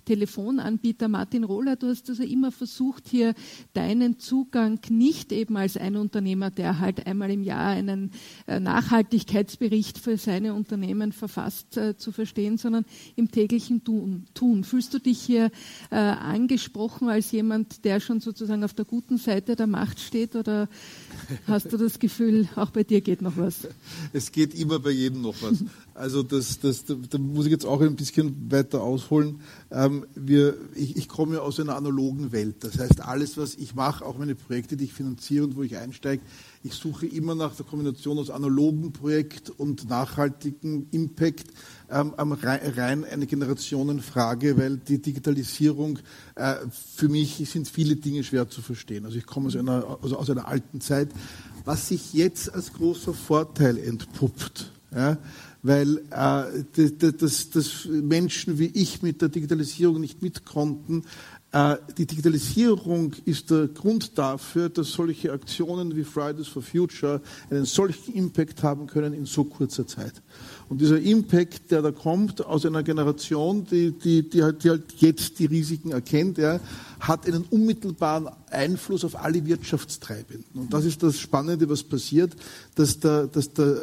Telefonanbieter. Martin Rohler, du hast also immer versucht, hier deinen Zugang nicht eben als ein Unternehmer, der halt einmal im Jahr einen äh, Nachhaltigkeitsbericht für seine Unternehmen verfasst, äh, zu verstehen, sondern im täglichen Tun. Fühlst du dich hier äh, angesprochen als jemand, der schon sozusagen auf der guten Seite der Macht steht oder hast du das Gefühl, auch bei dir geht noch was? Es geht immer bei jedem noch was. Also das, das, da, da muss ich jetzt auch ein bisschen weiter ausholen. Ähm, wir, ich, ich komme aus einer analogen Welt. Das heißt, alles, was ich mache, auch meine Projekte, die ich finanziere und wo ich einsteige, ich suche immer nach der Kombination aus analogem Projekt und nachhaltigem Impact ähm, rein eine Generationenfrage, weil die Digitalisierung äh, für mich sind viele Dinge schwer zu verstehen. Also ich komme aus einer, also aus einer alten Zeit. Was sich jetzt als großer Vorteil entpuppt, ja, weil äh, das, das Menschen wie ich mit der Digitalisierung nicht mit konnten, äh, die Digitalisierung ist der Grund dafür, dass solche Aktionen wie Fridays for Future einen solchen Impact haben können in so kurzer Zeit. Und dieser Impact, der da kommt aus einer Generation, die, die, die, halt, die halt jetzt die Risiken erkennt, ja, hat einen unmittelbaren Einfluss auf alle Wirtschaftstreibenden. Und das ist das Spannende, was passiert, dass der, dass der äh,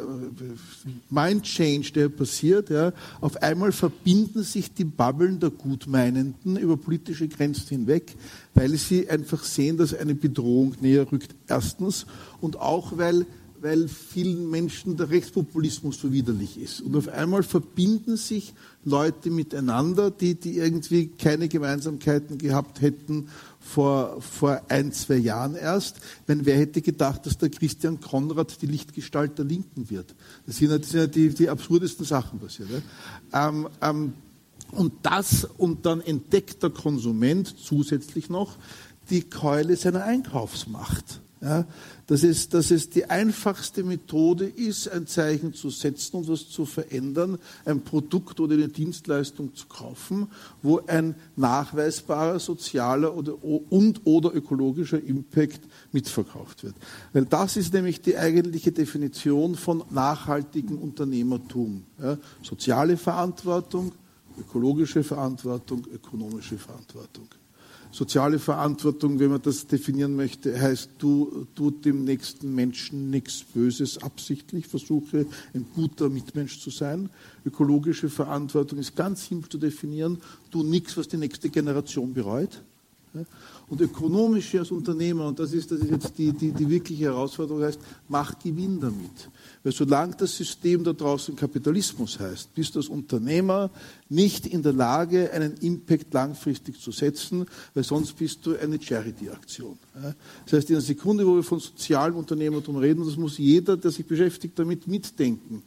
Mind Change, der passiert, ja, auf einmal verbinden sich die Bubbeln der Gutmeinenden über politische Grenzen hinweg, weil sie einfach sehen, dass eine Bedrohung näher rückt. Erstens. Und auch, weil weil vielen Menschen der Rechtspopulismus so widerlich ist. Und auf einmal verbinden sich Leute miteinander, die, die irgendwie keine Gemeinsamkeiten gehabt hätten vor, vor ein, zwei Jahren erst. Wenn wer hätte gedacht, dass der Christian Konrad die Lichtgestalt der Linken wird? Das sind ja die, die absurdesten Sachen passiert. Ja? Ähm, ähm, und das, und dann entdeckt der Konsument zusätzlich noch die Keule seiner Einkaufsmacht. Ja, dass, es, dass es die einfachste Methode ist, ein Zeichen zu setzen und was zu verändern, ein Produkt oder eine Dienstleistung zu kaufen, wo ein nachweisbarer sozialer oder, und oder ökologischer Impact mitverkauft wird. Weil das ist nämlich die eigentliche Definition von nachhaltigem Unternehmertum. Ja, soziale Verantwortung, ökologische Verantwortung, ökonomische Verantwortung. Soziale Verantwortung, wenn man das definieren möchte, heißt, du tut dem nächsten Menschen nichts Böses absichtlich, versuche ein guter Mitmensch zu sein. Ökologische Verantwortung ist ganz simpel zu definieren, tu nichts, was die nächste Generation bereut. Und ökonomische als Unternehmer, und das ist, das ist jetzt die, die, die wirkliche Herausforderung, heißt, mach Gewinn damit. Weil solange das System da draußen Kapitalismus heißt, bist du als Unternehmer nicht in der Lage, einen Impact langfristig zu setzen, weil sonst bist du eine Charity-Aktion. Das heißt, in der Sekunde, wo wir von sozialem Unternehmertum reden, das muss jeder, der sich beschäftigt, damit mitdenken.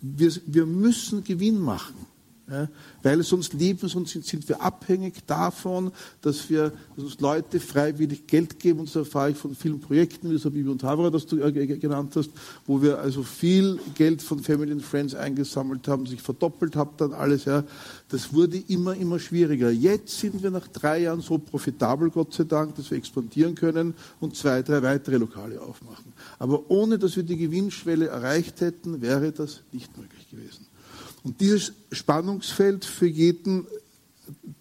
Wir, wir müssen Gewinn machen. Ja, weil sonst leben sonst sind, sind wir abhängig davon, dass wir dass uns Leute freiwillig Geld geben. Und das erfahre ich von vielen Projekten, wie das Bibi und Havara, das du äh, genannt hast, wo wir also viel Geld von Family and Friends eingesammelt haben, sich verdoppelt hat dann alles. Ja. Das wurde immer, immer schwieriger. Jetzt sind wir nach drei Jahren so profitabel, Gott sei Dank, dass wir expandieren können und zwei, drei weitere Lokale aufmachen. Aber ohne, dass wir die Gewinnschwelle erreicht hätten, wäre das nicht möglich gewesen. Und dieses Spannungsfeld für jeden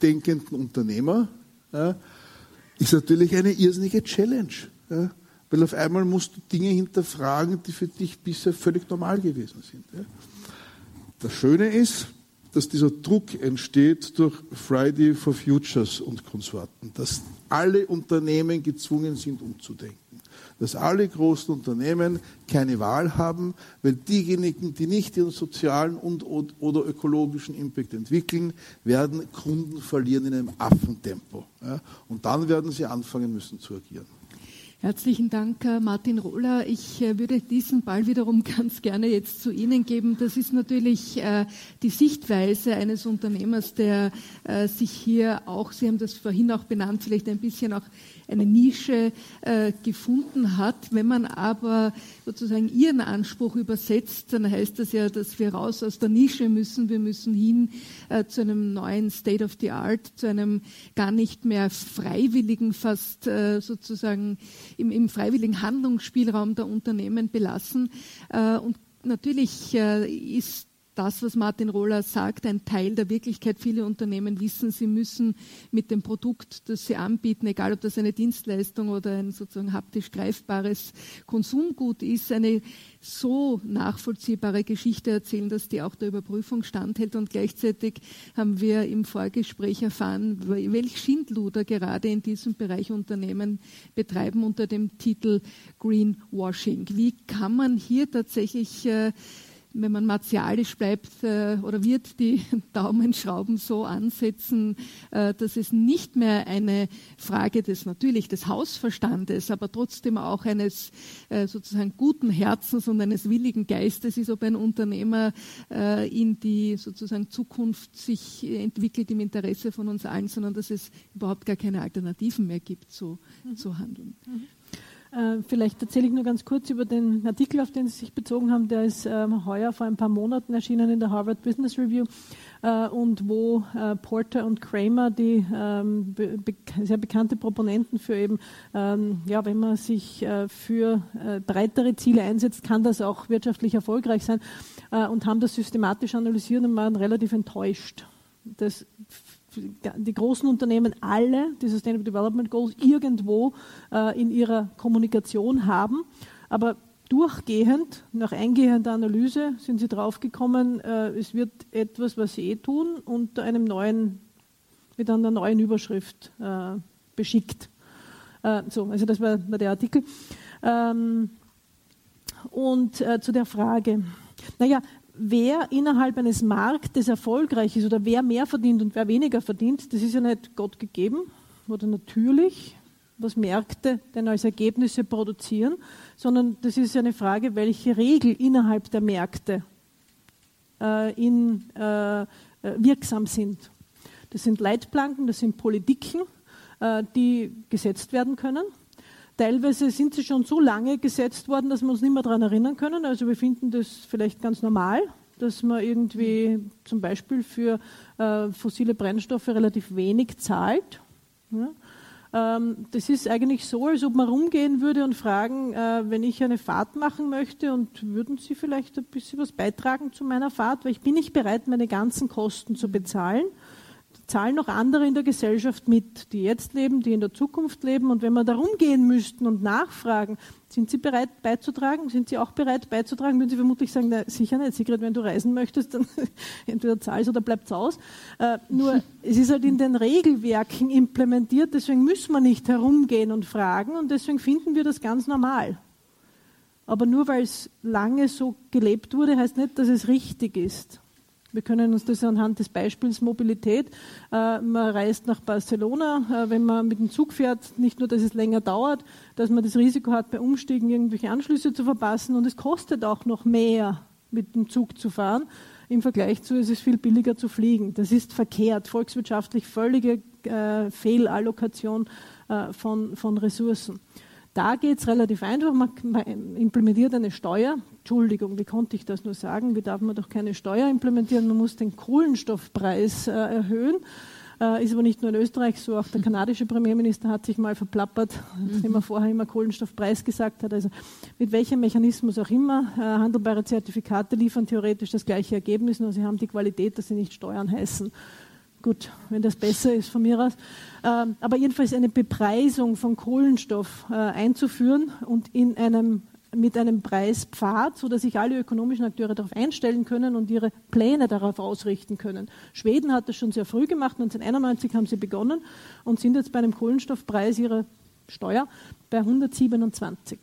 denkenden Unternehmer ja, ist natürlich eine irrsinnige Challenge. Ja, weil auf einmal musst du Dinge hinterfragen, die für dich bisher völlig normal gewesen sind. Ja. Das Schöne ist, dass dieser Druck entsteht durch Friday for Futures und Konsorten, dass alle Unternehmen gezwungen sind, umzudenken. Dass alle großen Unternehmen keine Wahl haben, weil diejenigen, die nicht ihren sozialen und oder ökologischen Impact entwickeln, werden Kunden verlieren in einem Affentempo. Und dann werden sie anfangen müssen zu agieren. Herzlichen Dank, äh, Martin Rohler. Ich äh, würde diesen Ball wiederum (laughs) ganz gerne jetzt zu Ihnen geben. Das ist natürlich äh, die Sichtweise eines Unternehmers, der sich hier auch, Sie haben das vorhin auch benannt, vielleicht ein bisschen auch eine Nische gefunden hat. Wenn man aber sozusagen ihren Anspruch übersetzt, dann heißt das ja, dass wir raus aus der Nische müssen. Wir müssen hin zu einem neuen State of the Art, zu einem gar nicht mehr freiwilligen, fast sozusagen im, im, freiwilligen Handlungsspielraum der Unternehmen belassen. Äh, und natürlich äh, ist das, was Martin Rohler sagt, ein Teil der Wirklichkeit. Viele Unternehmen wissen, sie müssen mit dem Produkt, das sie anbieten, egal ob das eine Dienstleistung oder ein sozusagen haptisch greifbares Konsumgut ist, eine so nachvollziehbare Geschichte erzählen, dass die auch der Überprüfung standhält. Und gleichzeitig haben wir im Vorgespräch erfahren, welch Schindluder gerade in diesem Bereich Unternehmen betreiben unter dem Titel Greenwashing. Wie kann man hier tatsächlich äh, wenn man martialisch bleibt äh, oder wird die (laughs) Daumenschrauben so ansetzen, äh, dass es nicht mehr eine Frage des natürlich des Hausverstandes, aber trotzdem auch eines äh, sozusagen guten Herzens und eines willigen Geistes ist, ob ein Unternehmer äh, in die sozusagen Zukunft sich entwickelt im Interesse von uns allen, sondern dass es überhaupt gar keine Alternativen mehr gibt, so mhm. zu handeln. Mhm. Äh, vielleicht erzähle ich nur ganz kurz über den Artikel, auf den Sie sich bezogen haben. Der ist ähm, heuer vor ein paar Monaten erschienen in der Harvard Business Review äh, und wo äh, Porter und Kramer, die ähm, sehr bekannte Proponenten für eben, ähm, ja, wenn man sich für breitere Ziele einsetzt, kann das auch wirtschaftlich erfolgreich sein und haben das systematisch analysiert und waren relativ enttäuscht. Das die großen Unternehmen alle die Sustainable Development Goals irgendwo äh, in ihrer Kommunikation haben. Aber durchgehend, nach eingehender Analyse, sind sie draufgekommen, äh, es wird etwas, was sie eh tun, unter einem neuen, mit einer neuen Überschrift äh, beschickt. So, also das war, der Artikel. Ähm, und zu der Frage, naja, wer innerhalb eines Marktes erfolgreich ist oder wer mehr verdient und wer weniger verdient, das ist ja nicht Gott gegeben oder natürlich, was Märkte denn als Ergebnisse produzieren, sondern das ist eine Frage, welche Regel innerhalb der Märkte äh, in, äh, wirksam sind. Das sind Leitplanken, das sind Politiken, äh, die gesetzt werden können. Teilweise sind sie schon so lange gesetzt worden, dass wir uns nicht mehr daran erinnern können. Also wir finden das vielleicht ganz normal, dass man irgendwie zum Beispiel für äh, fossile Brennstoffe relativ wenig zahlt. Ja? Ähm, das ist eigentlich so, als ob man rumgehen würde und fragen, äh, wenn ich eine Fahrt machen möchte und würden Sie vielleicht ein bisschen was beitragen zu meiner Fahrt, weil ich bin nicht bereit, meine ganzen Kosten zu bezahlen zahlen noch andere in der Gesellschaft mit, die jetzt leben, die in der Zukunft leben. Und wenn wir darum gehen müssten und nachfragen, sind Sie bereit beizutragen? Sind Sie auch bereit beizutragen? Würden Sie vermutlich sagen, na, sicher nicht. Sigrid, wenn du reisen möchtest, dann (laughs) entweder zahlst oder bleibt aus. Äh, nur (laughs) es ist halt in den Regelwerken implementiert, deswegen müssen wir nicht herumgehen und fragen und deswegen finden wir das ganz normal. Aber nur weil es lange so gelebt wurde, heißt nicht, dass es richtig ist. Wir können uns das anhand des Beispiels Mobilität, äh, man reist nach Barcelona, äh, wenn man mit dem Zug fährt, nicht nur, dass es länger dauert, dass man das Risiko hat, bei Umstiegen irgendwelche Anschlüsse zu verpassen und es kostet auch noch mehr, mit dem Zug zu fahren. Im Vergleich zu, es ist viel billiger zu fliegen. Das ist verkehrt, volkswirtschaftlich völlige äh, Fehlallokation äh, von, von Ressourcen. Da geht es relativ einfach. Man, implementiert eine Steuer. Entschuldigung, wie konnte ich das nur sagen? Wie darf man doch keine Steuer implementieren? Man muss den Kohlenstoffpreis äh, erhöhen. Äh, ist aber nicht nur in Österreich so. Auch der kanadische Premierminister hat sich mal verplappert, nachdem er vorher immer Kohlenstoffpreis gesagt hat. Also mit welchem Mechanismus auch immer. Äh, handelbare Zertifikate liefern theoretisch das gleiche Ergebnis, nur sie haben die Qualität, dass sie nicht Steuern heißen. Gut, wenn das besser ist von mir aus. Ähm, aber jedenfalls eine Bepreisung von Kohlenstoff äh, einzuführen und in einem mit einem Preispfad, sodass sich alle ökonomischen Akteure darauf einstellen können und ihre Pläne darauf ausrichten können. Schweden hat das schon sehr früh gemacht, 1991 haben sie begonnen und sind jetzt bei einem Kohlenstoffpreis ihrer Steuer bei 127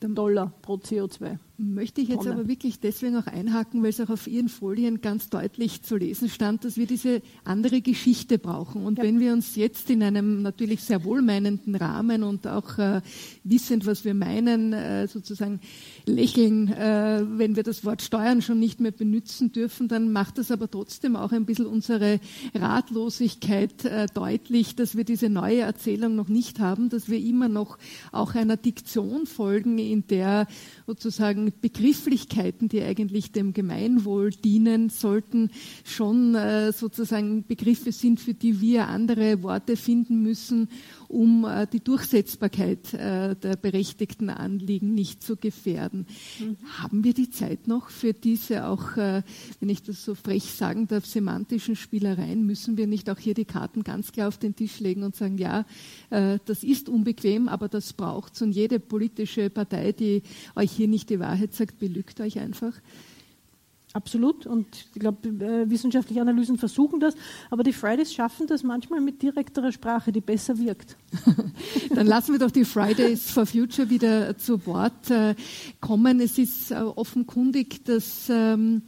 Dollar pro CO2 möchte ich jetzt Tonne. aber wirklich deswegen auch einhaken, weil es auch auf Ihren Folien ganz deutlich zu lesen stand, dass wir diese andere Geschichte brauchen. Und ja. wenn wir uns jetzt in einem natürlich sehr wohlmeinenden Rahmen und auch äh, wissend, was wir meinen, äh, sozusagen lächeln, äh, wenn wir das Wort Steuern schon nicht mehr benutzen dürfen, dann macht das aber trotzdem auch ein bisschen unsere Ratlosigkeit äh, deutlich, dass wir diese neue Erzählung noch nicht haben, dass wir immer noch auch einer Diktion folgen, in der sozusagen Begrifflichkeiten, die eigentlich dem Gemeinwohl dienen, sollten schon äh, sozusagen Begriffe sind, für die wir andere Worte finden müssen, um äh, die Durchsetzbarkeit äh, der berechtigten Anliegen nicht zu gefährden. Mhm. Haben wir die Zeit noch für diese auch, äh, wenn ich das so frech sagen darf, semantischen Spielereien? Müssen wir nicht auch hier die Karten ganz klar auf den Tisch legen und sagen, ja, äh, das ist unbequem, aber das braucht's und jede politische Partei, die euch hier nicht die Wahrheit sagt, belügt euch einfach? Absolut. Und ich glaube, äh, wissenschaftliche Analysen versuchen das. Aber die Fridays schaffen das manchmal mit direkterer Sprache, die besser wirkt. (laughs) Dann lassen wir doch die Fridays for Future wieder zu Wort äh, kommen. Es ist äh, offenkundig, dass ähm,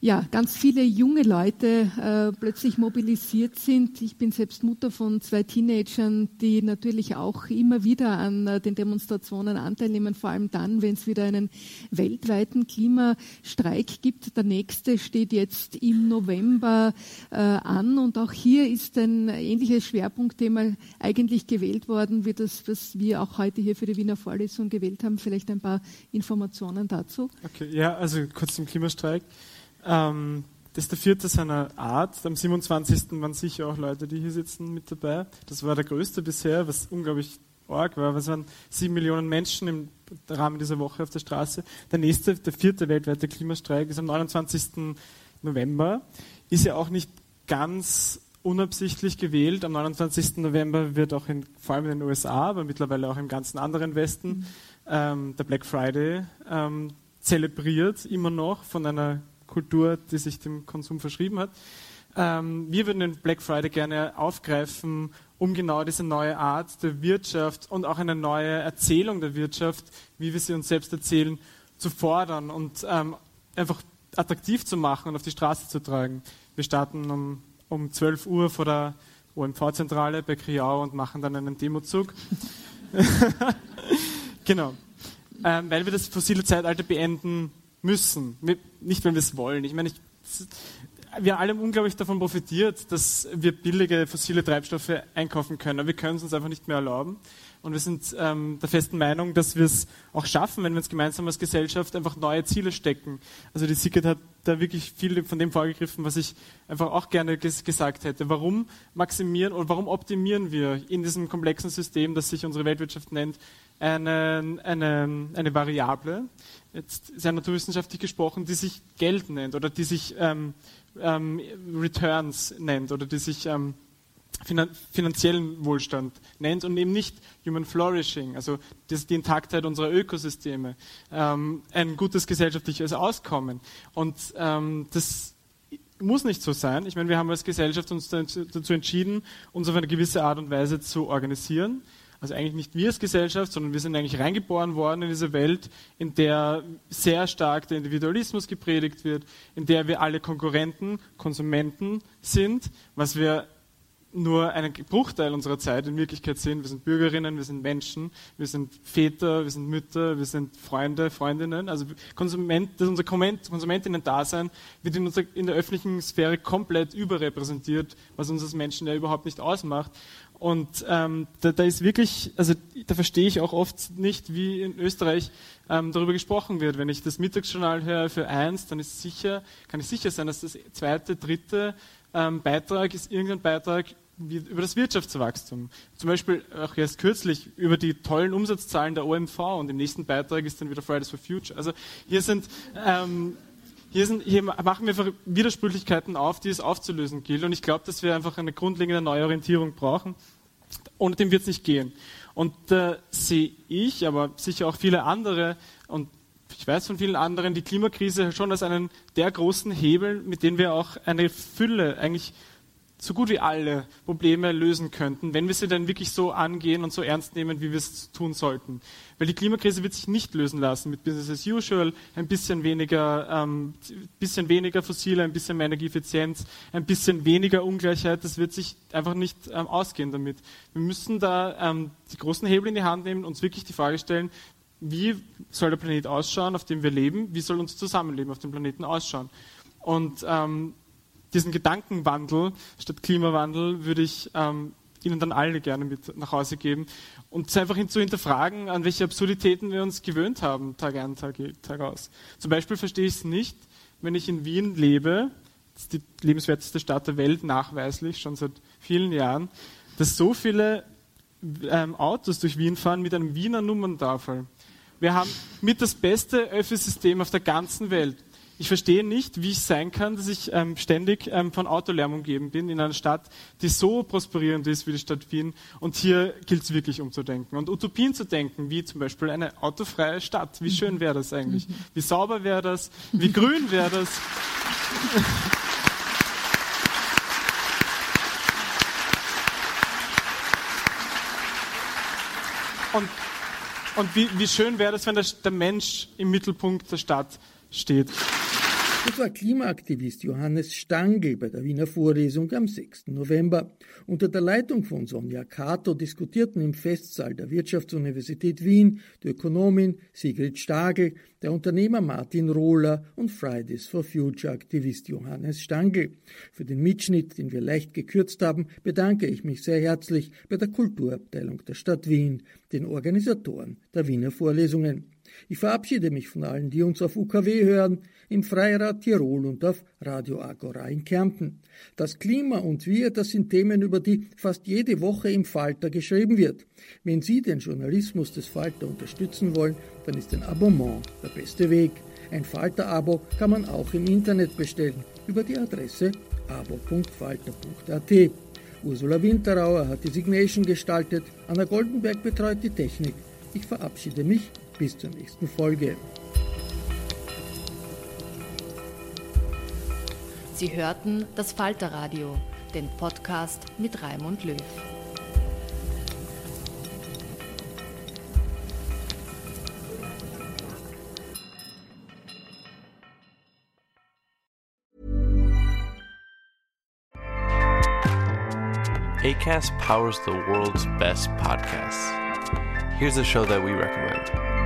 ja, ganz viele junge Leute äh, plötzlich mobilisiert sind. Ich bin selbst Mutter von zwei Teenagern, die natürlich auch immer wieder an äh, den Demonstrationen Anteil nehmen, vor allem dann, wenn es wieder einen weltweiten Klimastreik gibt. Der nächste steht jetzt im November äh, an und auch hier ist ein ähnliches Schwerpunktthema eigentlich gewählt worden, wie das, was wir auch heute hier für die Wiener Vorlesung gewählt haben. Vielleicht ein paar Informationen dazu. Okay, ja, also kurz zum Klimastreik. Ähm, das ist der vierte seiner Art. Am 27. waren sicher auch Leute, die hier sitzen, mit dabei. Das war der größte bisher, was unglaublich arg war. Es waren sieben Millionen Menschen im Rahmen dieser Woche auf der Straße. Der nächste, der vierte weltweite Klimastreik ist am 29. November. Ist ja auch nicht ganz unabsichtlich gewählt. Am 29. November wird auch in, vor allem in den USA, aber mittlerweile auch im ganzen anderen Westen, mhm. ähm, der Black Friday ähm, zelebriert, immer noch von einer Kultur, die sich dem Konsum verschrieben hat. Ähm, wir würden den Black Friday gerne aufgreifen, um genau diese neue Art der Wirtschaft und auch eine neue Erzählung der Wirtschaft, wie wir sie uns selbst erzählen, zu fordern und ähm, einfach attraktiv zu machen und auf die Straße zu tragen. Wir starten um, um 12 Uhr vor der OMV-Zentrale bei Kriau und machen dann einen Demozug. (laughs) genau. Ähm, weil wir das fossile Zeitalter beenden müssen. Nicht, wenn wir es wollen. Ich meine, ich, wir alle haben unglaublich davon profitiert, dass wir billige fossile Treibstoffe einkaufen können. Aber wir können es uns einfach nicht mehr erlauben. Und wir sind ähm, der festen Meinung, dass wir es auch schaffen, wenn wir uns gemeinsam als Gesellschaft einfach neue Ziele stecken. Also die Sicket hat da wirklich viel von dem vorgegriffen, was ich einfach auch gerne ges gesagt hätte. Warum maximieren oder warum optimieren wir in diesem komplexen System, das sich unsere Weltwirtschaft nennt, eine, eine, eine Variable, jetzt sehr naturwissenschaftlich gesprochen, die sich Geld nennt oder die sich ähm, ähm, Returns nennt oder die sich ähm, finan finanziellen Wohlstand nennt und eben nicht Human Flourishing, also das, die Intaktheit unserer Ökosysteme, ähm, ein gutes gesellschaftliches Auskommen. Und ähm, das muss nicht so sein. Ich meine, wir haben als Gesellschaft uns dazu entschieden, uns auf eine gewisse Art und Weise zu organisieren also eigentlich nicht wir als Gesellschaft, sondern wir sind eigentlich reingeboren worden in diese Welt, in der sehr stark der Individualismus gepredigt wird, in der wir alle Konkurrenten, Konsumenten sind, was wir nur einen Bruchteil unserer Zeit in Wirklichkeit sind. Wir sind Bürgerinnen, wir sind Menschen, wir sind Väter, wir sind Mütter, wir sind Freunde, Freundinnen. Also Konsument, das unser Konsumentinnen-Dasein wird in, unserer, in der öffentlichen Sphäre komplett überrepräsentiert, was uns als Menschen ja überhaupt nicht ausmacht. Und ähm, da, da, ist wirklich, also da verstehe ich auch oft nicht, wie in Österreich ähm, darüber gesprochen wird. Wenn ich das Mittagsjournal höre für eins, dann ist sicher, kann ich sicher sein, dass das zweite, dritte ähm, Beitrag ist irgendein Beitrag über das Wirtschaftswachstum. Zum Beispiel auch erst kürzlich über die tollen Umsatzzahlen der OMV und im nächsten Beitrag ist dann wieder Fridays for Future. Also hier sind ähm, hier, sind, hier, machen wir Widersprüchlichkeiten auf, die es aufzulösen gilt. Und ich glaube, dass wir einfach eine grundlegende Neuorientierung brauchen. Ohne dem wird es nicht gehen. Und da äh, sehe ich, aber sicher auch viele andere und ich weiß von vielen anderen, die Klimakrise schon als einen der großen Hebel, mit denen wir auch eine Fülle, eigentlich so gut wie alle Probleme lösen könnten, wenn wir sie dann wirklich so angehen und so ernst nehmen, wie wir es tun sollten. Weil die Klimakrise wird sich nicht lösen lassen mit Business as usual, ein bisschen weniger, ähm, bisschen weniger fossile, ein bisschen mehr Energieeffizienz, ein bisschen weniger Ungleichheit. Das wird sich einfach nicht ähm, ausgehen damit. Wir müssen da ähm, die großen Hebel in die Hand nehmen, uns wirklich die Frage stellen, wie soll der Planet ausschauen, auf dem wir leben? Wie soll unser Zusammenleben auf dem Planeten ausschauen? Und ähm, diesen Gedankenwandel statt Klimawandel würde ich ähm, Ihnen dann alle gerne mit nach Hause geben und einfach zu hinterfragen, an welche Absurditäten wir uns gewöhnt haben, Tag ein, Tag, Tag aus. Zum Beispiel verstehe ich es nicht, wenn ich in Wien lebe, das ist die lebenswerteste Stadt der Welt, nachweislich, schon seit vielen Jahren, dass so viele ähm, Autos durch Wien fahren mit einem Wiener Nummerntafel. Wir haben mit das beste Öffisystem auf der ganzen Welt. Ich verstehe nicht, wie es sein kann, dass ich ähm, ständig ähm, von Autolärm umgeben bin in einer Stadt, die so prosperierend ist wie die Stadt Wien. Und hier gilt es wirklich umzudenken und Utopien zu denken, wie zum Beispiel eine autofreie Stadt. Wie schön wäre das eigentlich? Wie sauber wäre das? Wie grün wäre das? (laughs) Und, und wie, wie schön wäre das, wenn der, der Mensch im Mittelpunkt der Stadt steht. Das war Klimaaktivist Johannes Stangl bei der Wiener Vorlesung am 6. November. Unter der Leitung von Sonja Kato diskutierten im Festsaal der Wirtschaftsuniversität Wien die Ökonomin Sigrid Stagel, der Unternehmer Martin Rohler und Fridays for Future Aktivist Johannes Stangl. Für den Mitschnitt, den wir leicht gekürzt haben, bedanke ich mich sehr herzlich bei der Kulturabteilung der Stadt Wien, den Organisatoren der Wiener Vorlesungen. Ich verabschiede mich von allen, die uns auf UKW hören, im Freirad Tirol und auf Radio Agora in Kärnten. Das Klima und wir, das sind Themen, über die fast jede Woche im Falter geschrieben wird. Wenn Sie den Journalismus des Falter unterstützen wollen, dann ist ein Abonnement der beste Weg. Ein Falter-Abo kann man auch im Internet bestellen über die Adresse abo.falter.at. Ursula Winterauer hat die Signation gestaltet, Anna Goldenberg betreut die Technik. Ich verabschiede mich bis zur nächsten Folge. Sie hörten das Falterradio, den Podcast mit Raimund Löw. ACAST powers the world's best podcasts. Here's a show that we recommend.